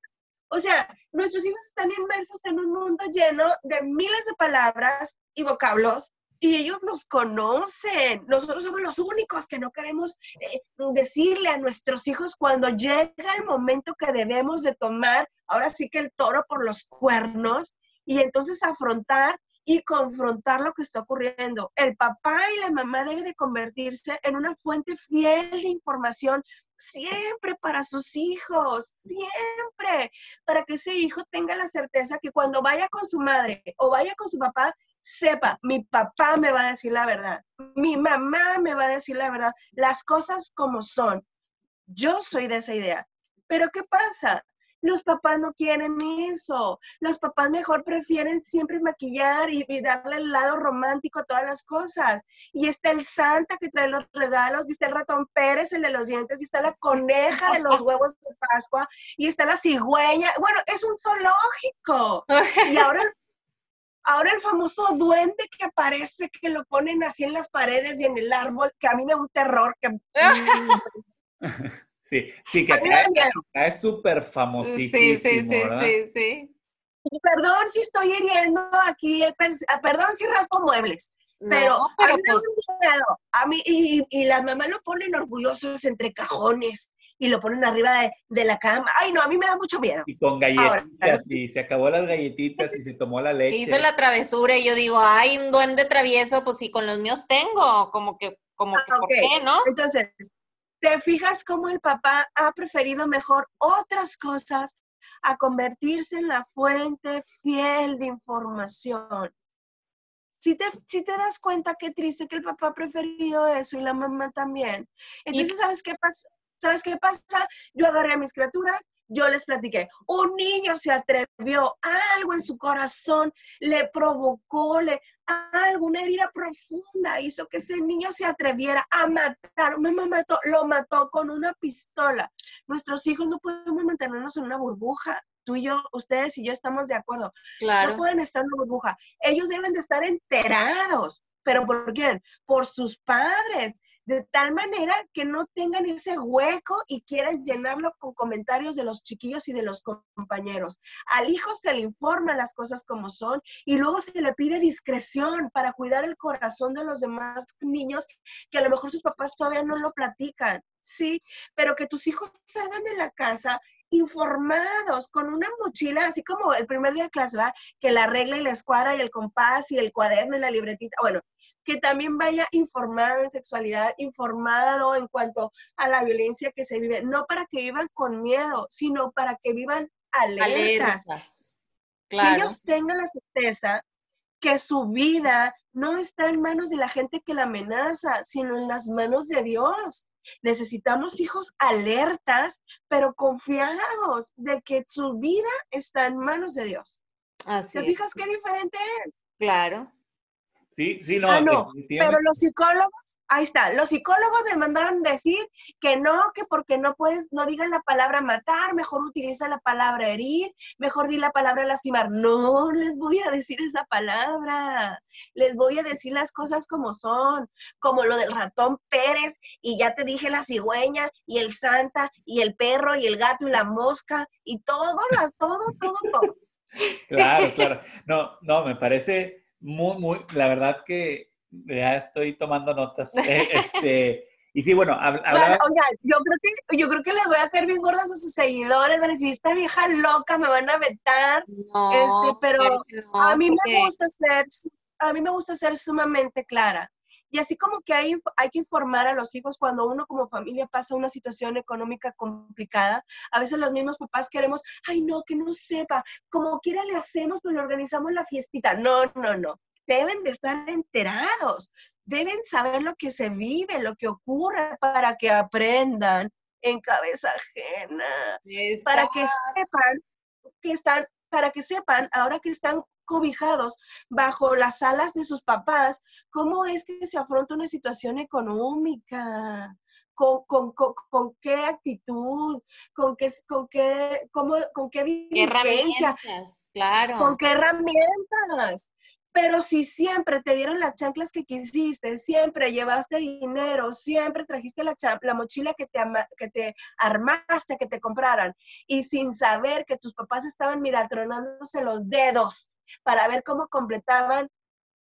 o sea, nuestros hijos están inmersos en un mundo lleno de miles de palabras y vocablos y ellos nos conocen. Nosotros somos los únicos que no queremos eh, decirle a nuestros hijos cuando llega el momento que debemos de tomar, ahora sí que el toro por los cuernos, y entonces afrontar y confrontar lo que está ocurriendo. El papá y la mamá deben de convertirse en una fuente fiel de información siempre para sus hijos, siempre, para que ese hijo tenga la certeza que cuando vaya con su madre o vaya con su papá, sepa, mi papá me va a decir la verdad, mi mamá me va a decir la verdad, las cosas como son. Yo soy de esa idea. Pero ¿qué pasa? Los papás no quieren eso. Los papás mejor prefieren siempre maquillar y, darle el lado romántico a todas las cosas. Y está el Santa que trae los regalos, y está el ratón Pérez, el de los dientes, y está la coneja de los huevos de Pascua, y está la cigüeña. Bueno, es un zoológico. Y ahora el, ahora el famoso duende que aparece, que lo ponen así en las paredes y en el árbol, que a mí me da un terror. Que, Sí, sí, que es súper famosísimo. Sí, sí, sí, sí, sí. Perdón si estoy hiriendo aquí, ah, perdón si raspo muebles, pero, a mí pues A mí, y, y las mamás lo ponen orgullosos entre cajones y lo ponen arriba de, la cama. Ay, no, a mí me da mucho miedo. Y con galletitas, y se acabó las galletitas y se tomó la leche. Hizo la travesura y yo digo, ay, un duende travieso, pues sí, con los míos tengo, como que, como que, ¿por qué, no? Entonces, ¿Te fijas cómo el papá ha preferido mejor otras cosas a convertirse en la fuente fiel de información? Si te, si te das cuenta qué triste que el papá ha preferido eso y la mamá también. Entonces, ¿sabes qué pasa? ¿Sabes qué pasa? Yo agarré a mis criaturas yo les platiqué, un niño se atrevió, algo en su corazón le provocó, le, algo, una herida profunda hizo que ese niño se atreviera a matar. Mamá mató, lo mató con una pistola. Nuestros hijos no podemos mantenernos en una burbuja. Tú y yo, ustedes y yo estamos de acuerdo. Claro. No pueden estar en una burbuja. Ellos deben de estar enterados. ¿Pero por quién? Por sus padres de tal manera que no tengan ese hueco y quieran llenarlo con comentarios de los chiquillos y de los compañeros. Al hijo se le informa las cosas como son y luego se le pide discreción para cuidar el corazón de los demás niños que a lo mejor sus papás todavía no lo platican, ¿sí? Pero que tus hijos salgan de la casa informados, con una mochila, así como el primer día de clase, ¿va? Que la regla y la escuadra y el compás y el cuaderno y la libretita. Bueno, que también vaya informado en sexualidad, informado en cuanto a la violencia que se vive, no para que vivan con miedo, sino para que vivan alertas. Que ellos tengan la certeza que su vida no está en manos de la gente que la amenaza, sino en las manos de Dios. Necesitamos hijos alertas, pero confiados de que su vida está en manos de Dios. Así ¿Te fijas qué diferente es? Claro. Sí, sí, no. Ah, no, pero los psicólogos, ahí está, los psicólogos me mandaron decir que no, que porque no puedes, no digas la palabra matar, mejor utiliza la palabra herir, mejor di la palabra lastimar. No les voy a decir esa palabra, les voy a decir las cosas como son, como lo del ratón Pérez, y ya te dije la cigüeña, y el santa, y el perro, y el gato, y la mosca, y todo, las, todo, todo, todo. Claro, claro. No, no, me parece muy, muy, la verdad que ya estoy tomando notas. Eh, este, y sí, bueno, hablaba... oiga, yo creo que, yo creo que le voy a caer bien gordas a sus seguidores, van a decir, esta vieja loca, me van a vetar. este, pero a mí me gusta ser, a mí me gusta ser sumamente clara. Y así como que hay, hay que informar a los hijos cuando uno como familia pasa una situación económica complicada, a veces los mismos papás queremos, ay no, que no sepa, como quiera le hacemos, pues le organizamos la fiestita. No, no, no. Deben de estar enterados, deben saber lo que se vive, lo que ocurre para que aprendan en cabeza ajena, para que sepan que están, para que sepan, ahora que están cobijados bajo las alas de sus papás, ¿cómo es que se afronta una situación económica? Con, con, con, qué actitud, con qué, con qué, cómo, con qué, ¿Qué herramientas, claro. con qué herramientas. Pero si siempre te dieron las chanclas que quisiste, siempre llevaste dinero, siempre trajiste la, la mochila que te, que te armaste, que te compraran, y sin saber que tus papás estaban tronándose los dedos para ver cómo completaban,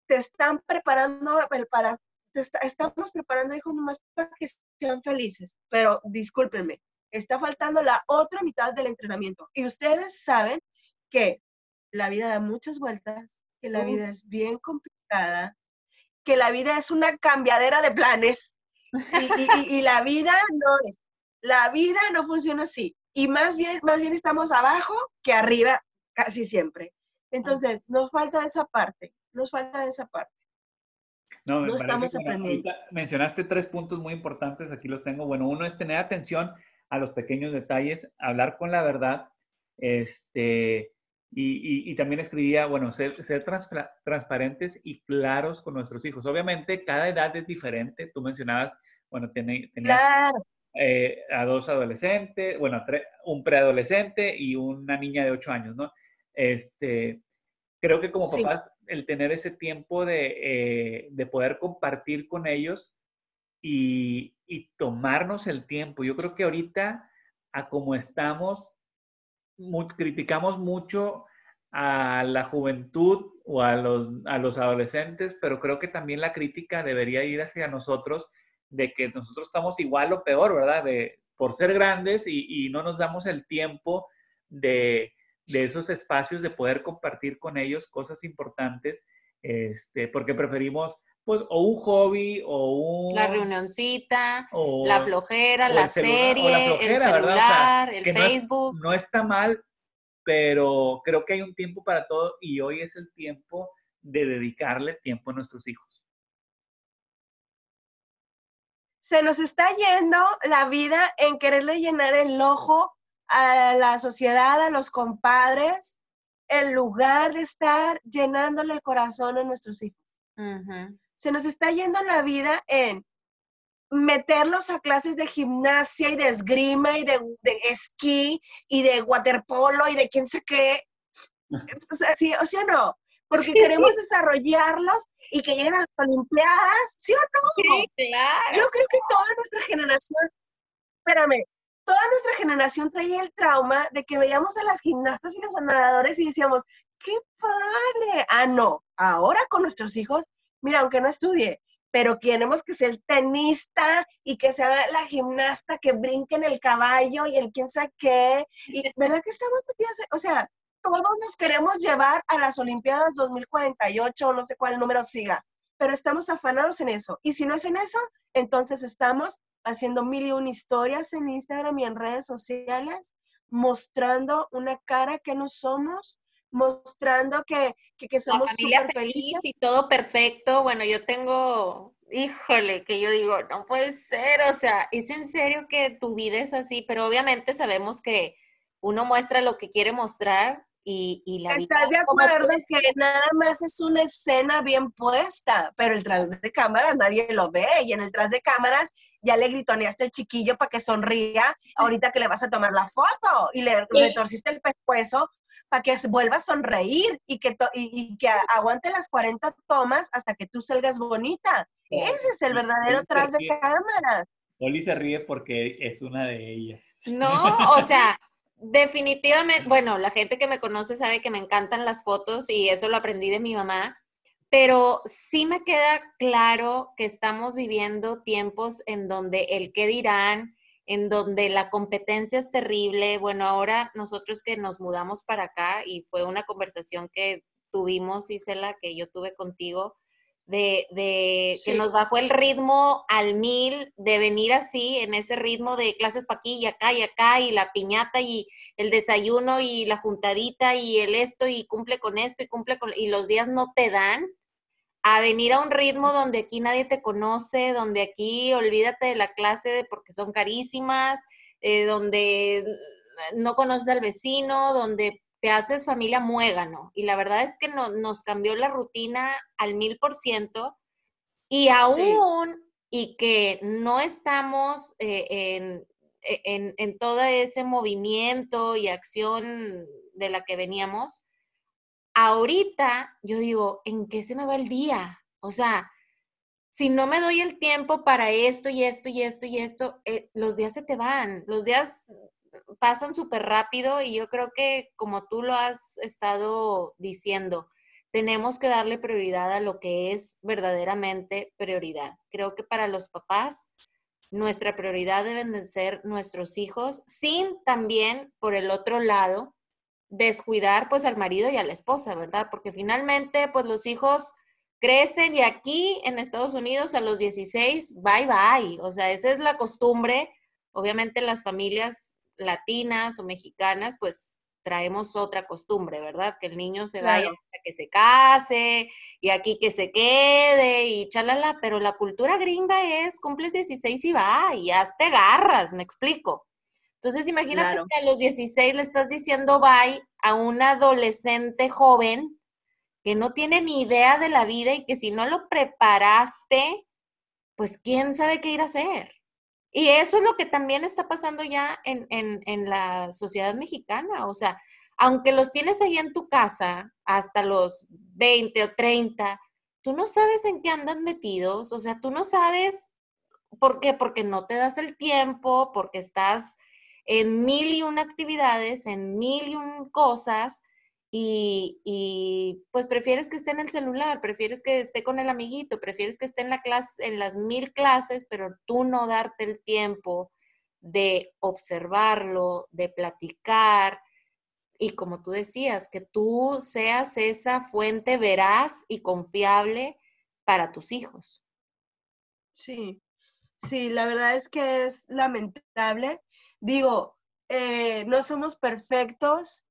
te están preparando para, te estamos preparando hijos nomás para que sean felices, pero discúlpenme, está faltando la otra mitad del entrenamiento. Y ustedes saben que la vida da muchas vueltas, que la vida es bien complicada, que la vida es una cambiadera de planes y, y, la vida no es, la vida no funciona así. Y más bien, más bien estamos abajo que arriba casi siempre. Entonces, nos falta esa parte, nos falta esa parte. No, estamos aprendiendo. mencionaste tres puntos muy importantes, aquí los tengo. Bueno, uno es tener atención a los pequeños detalles, hablar con la verdad, este, y, también escribía, bueno, ser, transparentes y claros con nuestros hijos. Obviamente, cada edad es diferente. Tú mencionabas, bueno, tenías eh, a dos adolescentes, bueno, un preadolescente y una niña de ocho años, ¿no? Este, creo que como papás, el tener ese tiempo de, eh, poder compartir con ellos y, tomarnos el tiempo. Yo creo que ahorita, a como estamos, criticamos mucho a la juventud o a los, a los adolescentes, pero creo que también la crítica debería ir hacia nosotros de que nosotros estamos igual o peor, ¿verdad? De, por ser grandes y no nos damos el tiempo de, de esos espacios de poder compartir con ellos cosas importantes, este, porque preferimos pues, o un hobby, o un... La reunioncita, la flojera, la serie, el celular, el Facebook. no está mal, pero creo que hay un tiempo para todo y hoy es el tiempo de dedicarle tiempo a nuestros hijos. Se nos está yendo la vida en quererle llenar el ojo a la sociedad, a los compadres, en lugar de estar llenándole el corazón a nuestros hijos. Se nos está yendo la vida en meterlos a clases de gimnasia y de esgrima y de, esquí y de waterpolo y de quién sé qué. ¿Sí, o sea, no, porque queremos desarrollarlos y que lleguen a las Olimpiadas, ¿sí o no? Sí, claro. Yo creo que toda nuestra generación, espérame, toda nuestra generación traía el trauma de que veíamos a las gimnastas y los nadadores y decíamos, ¡qué padre! Ah, no, ahora con nuestros hijos, mira, aunque no estudie, pero queremos que sea el tenista y que sea la gimnasta que brinque en el caballo y el quién sabe qué. Y, ¿Verdad que estamos metidos? O sea, todos nos queremos llevar a las Olimpiadas 2048 o no sé cuál número siga, pero estamos afanados en eso. Y si no es en eso, entonces estamos haciendo mil y una historias en Instagram y en redes sociales, mostrando una cara que no somos, mostrando que, que, somos súper felices. y todo perfecto. Bueno, yo tengo, híjole, que yo digo, no puede ser, o sea, es en serio que tu vida es así, pero obviamente sabemos que uno muestra lo que quiere mostrar y, y la ¿Estás de acuerdo que nada más es una escena bien puesta, pero el tras de cámaras nadie lo ve y en el tras de cámaras ya le gritoneaste al chiquillo para que sonría ahorita que le vas a tomar la foto y le, torciste el pescuezo para que vuelva a sonreír y que, y, que aguante las 40 tomas hasta que tú salgas bonita. Ese es el verdadero tras de cámaras. Oli se ríe porque es una de ellas. No, o sea, definitivamente, bueno, la gente que me conoce sabe que me encantan las fotos y eso lo aprendí de mi mamá, pero sí me queda claro que estamos viviendo tiempos en donde el qué dirán, en donde la competencia es terrible. Bueno, ahora nosotros que nos mudamos para acá y fue una conversación que tuvimos, Isela, que yo tuve contigo, de, de que nos bajó el ritmo al mil, de venir así, en ese ritmo de clases pa' aquí y acá y acá, y la piñata y el desayuno y la juntadita y el esto y cumple con esto y cumple con, y los días no te dan, a venir a un ritmo donde aquí nadie te conoce, donde aquí olvídate de la clase porque son carísimas, eh, donde no conoces al vecino, donde te haces familia muégano. Y la verdad es que no, nos cambió la rutina al mil por ciento. Y aún, y que no estamos eh, en, e, en, en todo ese movimiento y acción de la que veníamos, ahorita yo digo, ¿en qué se me va el día? O sea, si no me doy el tiempo para esto y esto y esto y esto, eh, los días se te van, los días pasan súper rápido y yo creo que como tú lo has estado diciendo, tenemos que darle prioridad a lo que es verdaderamente prioridad. Creo que para los papás, nuestra prioridad deben de ser nuestros hijos, sin también, por el otro lado, descuidar pues al marido y a la esposa, ¿verdad? Porque finalmente pues los hijos crecen y aquí en Estados Unidos a los 16, bye bye. O sea, esa es la costumbre. Obviamente las familias latinas o mexicanas pues traemos otra costumbre, ¿verdad? Que el niño se vaya hasta que se case y aquí que se quede y chalala, pero la cultura gringa es cumples 16 y va y hazte garras, me explico. Entonces, imagínate que a los 16 le estás diciendo bye a un adolescente joven que no tiene ni idea de la vida y que si no lo preparaste, pues quién sabe qué ir a hacer. Y eso es lo que también está pasando ya en, en, en la sociedad mexicana. O sea, aunque los tienes ahí en tu casa hasta los 20 o 30, tú no sabes en qué andan metidos. O sea, tú no sabes por qué, porque no te das el tiempo, porque estás en mil y una actividades, en mil y un cosas, y, pues prefieres que esté en el celular, prefieres que esté con el amiguito, prefieres que esté en la clase, en las mil clases, pero tú no darte el tiempo de observarlo, de platicar, y como tú decías, que tú seas esa fuente veraz y confiable para tus hijos. Sí, sí, la verdad es que es lamentable. Digo, eh, no somos perfectos,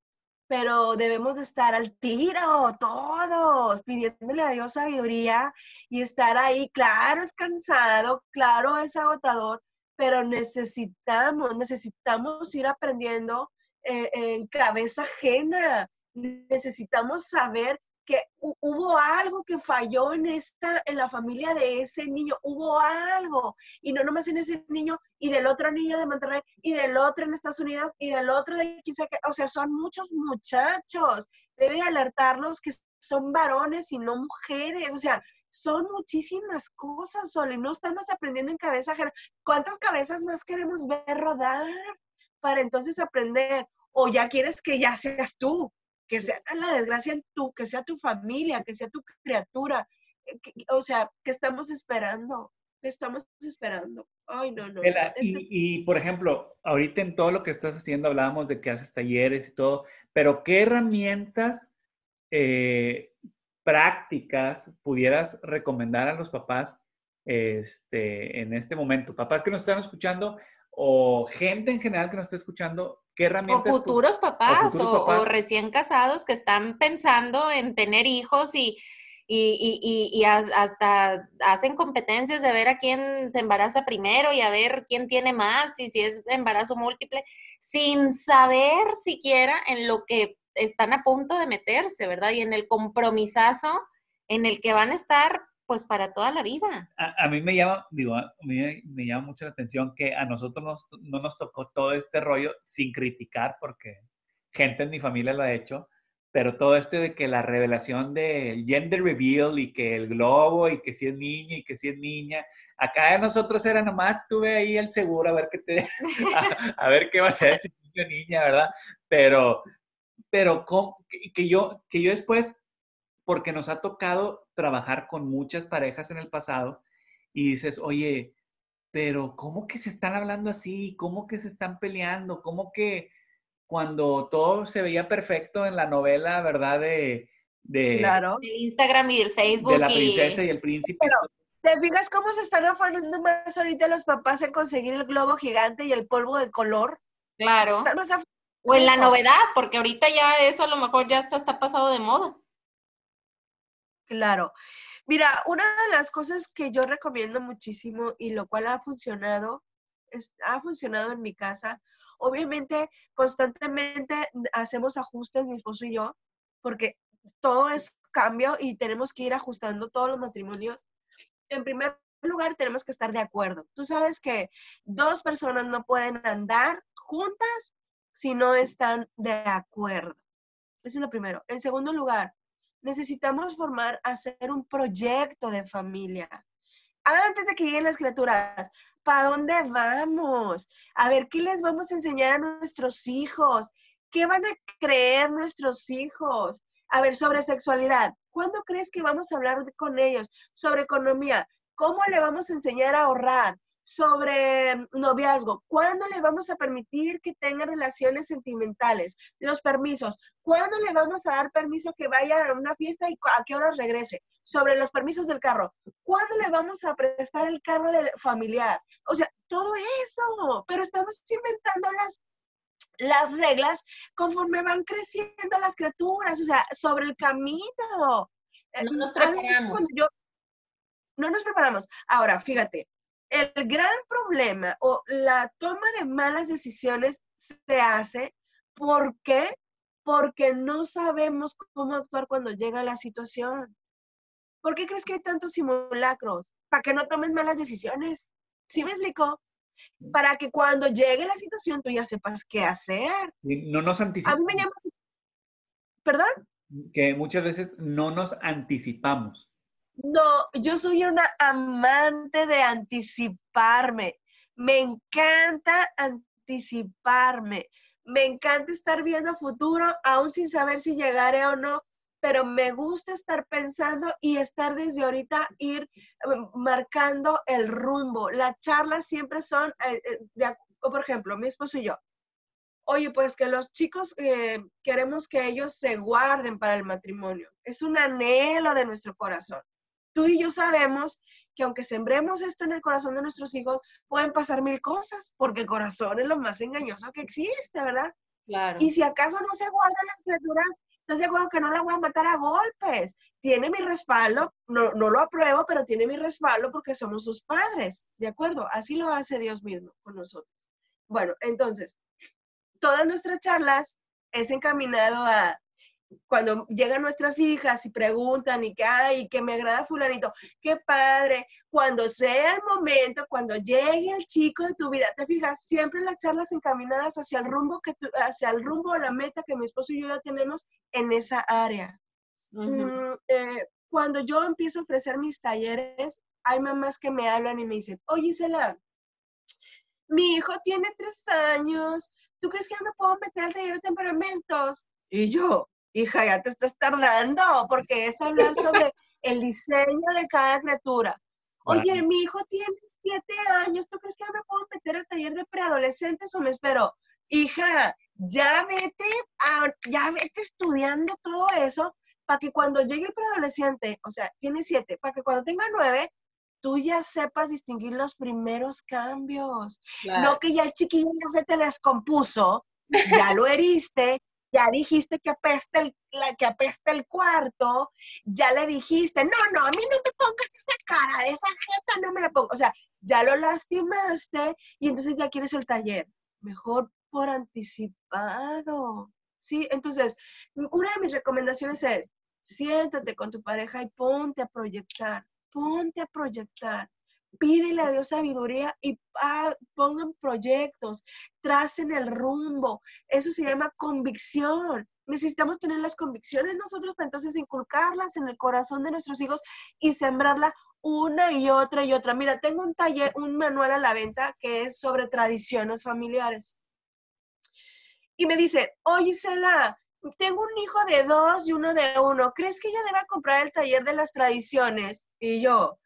pero debemos de estar al tiro, todos, pidiéndole a Dios sabiduría y estar ahí. Claro, es cansado, claro, es agotador, pero necesitamos, necesitamos ir aprendiendo eh, en cabeza ajena. Necesitamos saber que hubo algo que falló en esta, en la familia de ese niño, hubo algo, y no nomás en ese niño, y del otro niño de Monterrey, y del otro en Estados Unidos, y del otro de quien sea que, o sea, son muchos muchachos, debe alertarlos que son varones y no mujeres, o sea, son muchísimas cosas, Sol, no estamos aprendiendo en cabeza ajena. ¿Cuántas cabezas más queremos ver rodar para entonces aprender? O ya quieres que ya seas tú, que sea la desgracia en tú, que sea tu familia, que sea tu criatura. Eh, o sea, ¿qué estamos esperando? ¿Qué estamos esperando? Ay, no, no. Este y, por ejemplo, ahorita en todo lo que estás haciendo hablábamos de que haces talleres y todo, pero ¿qué herramientas eh, prácticas pudieras recomendar a los papás este, en este momento? Papás que nos están escuchando o gente en general que nos está escuchando, ¿qué herramientas? O futuros papás o, recién casados que están pensando en tener hijos y, y, y, hasta hacen competencias de ver a quién se embaraza primero y a ver quién tiene más y si es embarazo múltiple, sin saber siquiera en lo que están a punto de meterse, ¿verdad? Y en el compromisazo en el que van a estar pues para toda la vida. A, mí me llama, digo, a me llama mucho la atención que a nosotros no nos tocó todo este rollo sin criticar, porque gente en mi familia lo ha hecho, pero todo esto de que la revelación del gender reveal y que el globo y que si es niño y que si es niña, acá de nosotros era nomás, tuve ahí el seguro a ver qué te, a, ver qué va a ser si niño niña, ¿verdad? Pero, pero que yo, que yo después porque nos ha tocado trabajar con muchas parejas en el pasado y dices, oye, pero ¿cómo que se están hablando así? ¿Cómo que se están peleando? ¿Cómo que cuando todo se veía perfecto en la novela, ¿verdad? De, de, claro. Instagram y el Facebook. De la princesa y, el príncipe. Pero, ¿te fijas cómo se están afanando más ahorita los papás en conseguir el globo gigante y el polvo de color? Claro. o en la novedad, porque ahorita ya eso a lo mejor ya está, está pasado de moda. Claro. Mira, una de las cosas que yo recomiendo muchísimo y lo cual ha funcionado, ha funcionado en mi casa, obviamente constantemente hacemos ajustes mi esposo y yo, porque todo es cambio y tenemos que ir ajustando todos los matrimonios. En primer lugar, tenemos que estar de acuerdo. Tú sabes que dos personas no pueden andar juntas si no están de acuerdo. Eso es lo primero. En segundo lugar, necesitamos formar, hacer un proyecto de familia. Antes de que lleguen las criaturas, ¿para dónde vamos? A ver, ¿qué les vamos a enseñar a nuestros hijos? ¿Qué van a creer nuestros hijos? A ver, sobre sexualidad, ¿cuándo crees que vamos a hablar con ellos? Sobre economía, ¿cómo le vamos a enseñar a ahorrar? Sobre noviazgo. ¿Cuándo le vamos a permitir que tenga relaciones sentimentales? Los permisos. ¿Cuándo le vamos a dar permiso que vaya a una fiesta y a qué horas regrese? Sobre los permisos del carro. ¿Cuándo le vamos a prestar el carro del familiar? O sea, todo eso. Pero estamos inventando las las reglas conforme van creciendo las criaturas, o sea, sobre el camino. No nos preparamos. no nos preparamos. Ahora, fíjate, el gran problema o la toma de malas decisiones se hace ¿por qué? Porque no sabemos cómo actuar cuando llega la situación. ¿Por qué crees que hay tantos simulacros? Para que no tomes malas decisiones. ¿Sí me explicó? Para que cuando llegue la situación tú ya sepas qué hacer. No nos anticipamos. A mí me llama... ¿Perdón? Que muchas veces no nos anticipamos. No, yo soy una amante de anticiparme. Me encanta anticiparme. Me encanta estar viendo futuro, aún sin saber si llegaré o no, pero me gusta estar pensando y estar desde ahorita ir em, marcando el rumbo. Las charlas siempre son, eh, eh, por ejemplo, mi esposo y yo. Oye, pues que los chicos eh, queremos que ellos se guarden para el matrimonio. Es un anhelo de nuestro corazón tú y yo sabemos que aunque sembremos esto en el corazón de nuestros hijos, pueden pasar mil cosas, porque el corazón es lo más engañoso que existe, ¿verdad? Claro. Y si acaso no se guardan las criaturas, ¿estás de acuerdo que no la voy a matar a golpes? Tiene mi respaldo, no, no lo apruebo, pero tiene mi respaldo porque somos sus padres, ¿de acuerdo? Así lo hace Dios mismo con nosotros. Bueno, entonces, todas nuestras charlas es encaminado a cuando llegan nuestras hijas y preguntan y que, ay, que me agrada fulanito, qué padre, cuando sea el momento, cuando llegue el chico de tu vida, te fijas, siempre las charlas encaminadas hacia el rumbo que hacia el rumbo de la meta que mi esposo y yo ya tenemos en esa área. Mm, eh, cuando yo empiezo a ofrecer mis talleres, hay mamás que me hablan y me dicen, oye, Isela, mi hijo tiene tres años, ¿tú crees que ya me puedo meter al taller de temperamentos? Y yo, hija, ya te estás tardando, porque es hablar sobre el diseño de cada criatura. Oye, mi hijo tiene siete años, ¿tú crees que ya me puedo meter al taller de preadolescentes o me espero? Hija, ya vete, ya vete estudiando todo eso para que cuando llegue el preadolescente, o sea, tiene siete, para que cuando tenga nueve, tú ya sepas distinguir los primeros cambios. No que ya el chiquillo ya se te descompuso, ya lo heriste, ya dijiste que apesta el, que apesta el cuarto, ya le dijiste, no, no, a mí no me pongas esa cara, esa jeta no me la pongo. O sea, ya lo lastimaste y entonces ya quieres el taller. Mejor por anticipado. Sí, entonces, una de mis recomendaciones es, siéntate con tu pareja y ponte a proyectar, ponte a proyectar pídele a Dios sabiduría y pongan proyectos, tracen el rumbo. Eso se llama convicción. Necesitamos tener las convicciones nosotros para entonces inculcarlas en el corazón de nuestros hijos y sembrarla una y otra y otra. Mira, tengo un taller, un manual a la venta que es sobre tradiciones familiares. Y me dice, oye, Sela, tengo un hijo de dos y uno de uno. ¿Crees que ella deba comprar el taller de las tradiciones? Y yo,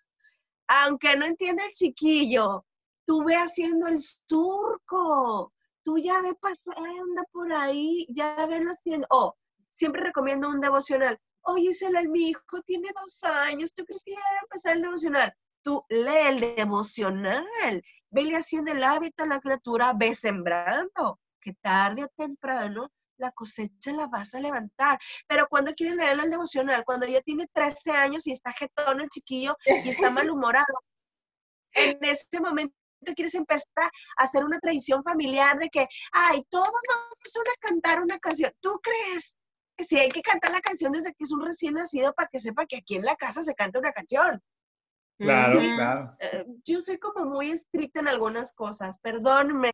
aunque no entienda el chiquillo, tú ve haciendo el surco, tú ya ve pasando por ahí, ya lo haciendo. Oh, siempre recomiendo un devocional. Oye, Isela, mi hijo tiene dos años, ¿tú crees que ya debe empezar el devocional? Tú lee el devocional, vele haciendo el hábito a la criatura, ve sembrando, que tarde o temprano la cosecha la vas a levantar. Pero cuando quieres leer el devocional, cuando ya tiene 13 años y está jetón el chiquillo y está malhumorado, en este momento quieres empezar a hacer una tradición familiar de que, ay, todos vamos a cantar una canción. ¿Tú crees que si hay que cantar la canción desde que es un recién nacido para que sepa que aquí en la casa se canta una canción? Claro, claro. Eh, yo soy como muy estricta en algunas cosas, perdónme,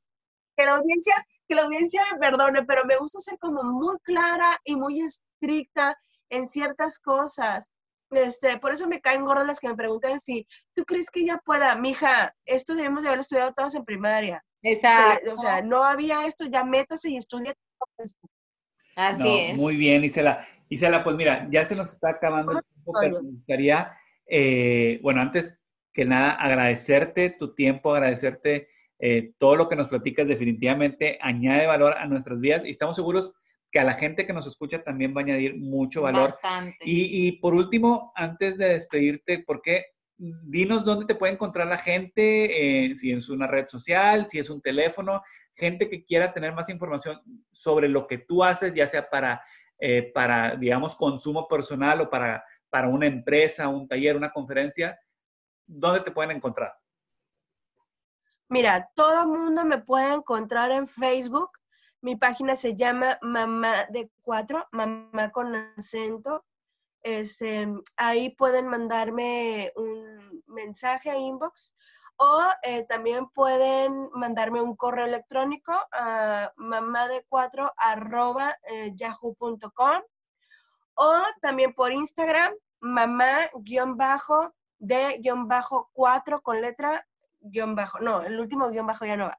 que la audiencia, que la audiencia me perdone, pero me gusta ser como muy clara y muy estricta en ciertas cosas. Este, por eso me caen gordas las que me preguntan si tú crees que ella pueda, mija, esto debemos de haber estudiado todas en primaria. Exacto. O sea, no había esto, ya métase y estudia Así es. Muy bien, Isela. Isela, pues mira, ya se nos está acabando el tiempo, pero me gustaría, eh, bueno, antes que nada, agradecerte tu tiempo, agradecerte eh, todo lo que nos platicas definitivamente añade valor a nuestras vidas y estamos seguros que a la gente que nos escucha también va a añadir mucho valor. Bastante. Y, por último, antes de despedirte, ¿por qué? Dinos dónde te puede encontrar la gente, eh, si es una red social, si es un teléfono, gente que quiera tener más información sobre lo que tú haces, ya sea para, eh, para digamos, consumo personal o para, para una empresa, un taller, una conferencia, ¿dónde te pueden encontrar? Mira, todo el mundo me puede encontrar en Facebook. Mi página se llama Mamá de Cuatro, Mamá con acento. Este, ahí pueden mandarme un mensaje a inbox o eh, también pueden mandarme un correo electrónico a mamá de cuatro arroba eh, yahoo.com o también por Instagram mamá guion bajo de guion bajo cuatro con letra guion bajo, no, el último guion bajo ya no va.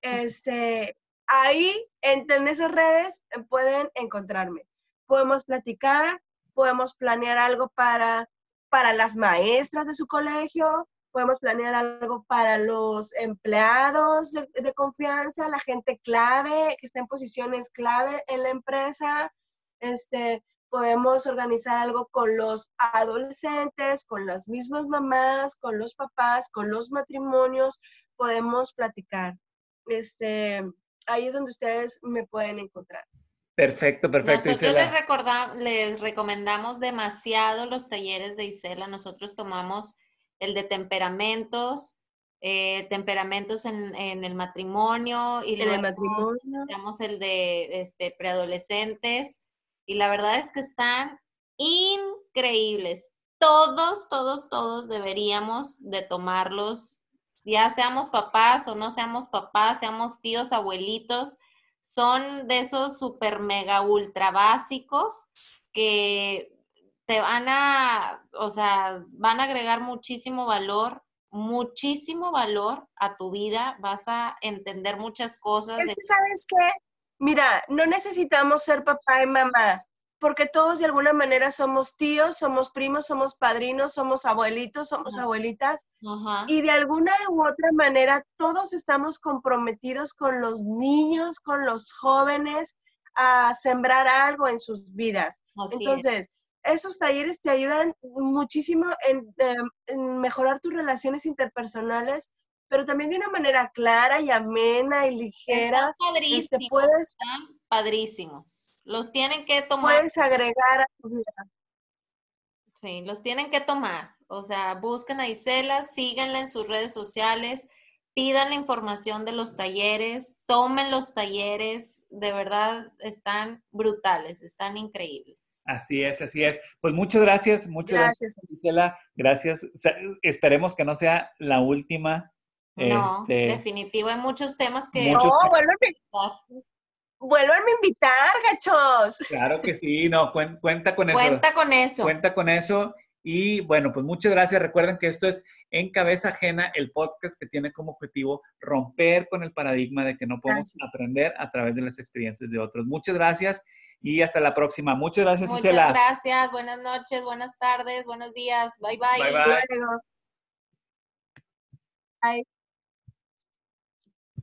Este, ahí en, esas redes pueden encontrarme. Podemos platicar, podemos planear algo para, para las maestras de su colegio, podemos planear algo para los empleados de, de, confianza, la gente clave que está en posiciones clave en la empresa. Este, podemos organizar algo con los adolescentes, con las mismas mamás, con los papás, con los matrimonios, podemos platicar. Este, ahí es donde ustedes me pueden encontrar. Perfecto, perfecto. Nosotros les, les recomendamos demasiado los talleres de Isela. Nosotros tomamos el de temperamentos, eh, temperamentos en, el matrimonio y luego tenemos el de este, preadolescentes y la verdad es que están increíbles. Todos, todos, todos deberíamos de tomarlos, ya seamos papás o no seamos papás, seamos tíos, abuelitos, son de esos super mega ultra básicos que te van a, o sea, van a agregar muchísimo valor muchísimo valor a tu vida, vas a entender muchas cosas. Es que, ¿sabes qué? Mira, no necesitamos ser papá y mamá, porque todos de alguna manera somos tíos, somos primos, somos padrinos, somos abuelitos, somos abuelitas, y de alguna u otra manera todos estamos comprometidos con los niños, con los jóvenes, a sembrar algo en sus vidas. Entonces, esos talleres te ayudan muchísimo em, en, mejorar tus relaciones interpersonales, pero también de una manera clara y amena y ligera. Están este, puedes, están padrísimos. Los tienen que tomar. Puedes agregar a tu vida. Sí, los tienen que tomar. O sea, busquen a Isela, síganla en sus redes sociales, pidan la información de los talleres, tomen los talleres, de verdad están brutales, están increíbles. Así es, así es. Pues muchas gracias, muchas gracias, Gisela. Gracias. esperemos que no sea la última. No, este, definitivo. Hay muchos temas que. No, vuélvanme, a invitar, gachos. Claro que sí, no, cuenta con eso. Cuenta con eso. Cuenta con eso. Y bueno, pues muchas gracias. Recuerden que esto es En Cabeza Ajena, el podcast que tiene como objetivo romper con el paradigma de que no podemos aprender a través de las experiencias de otros. Muchas gracias y hasta la próxima. Muchas gracias, Muchas gracias, buenas noches, buenas tardes, buenos días. Bye bye. Bye bye. bye.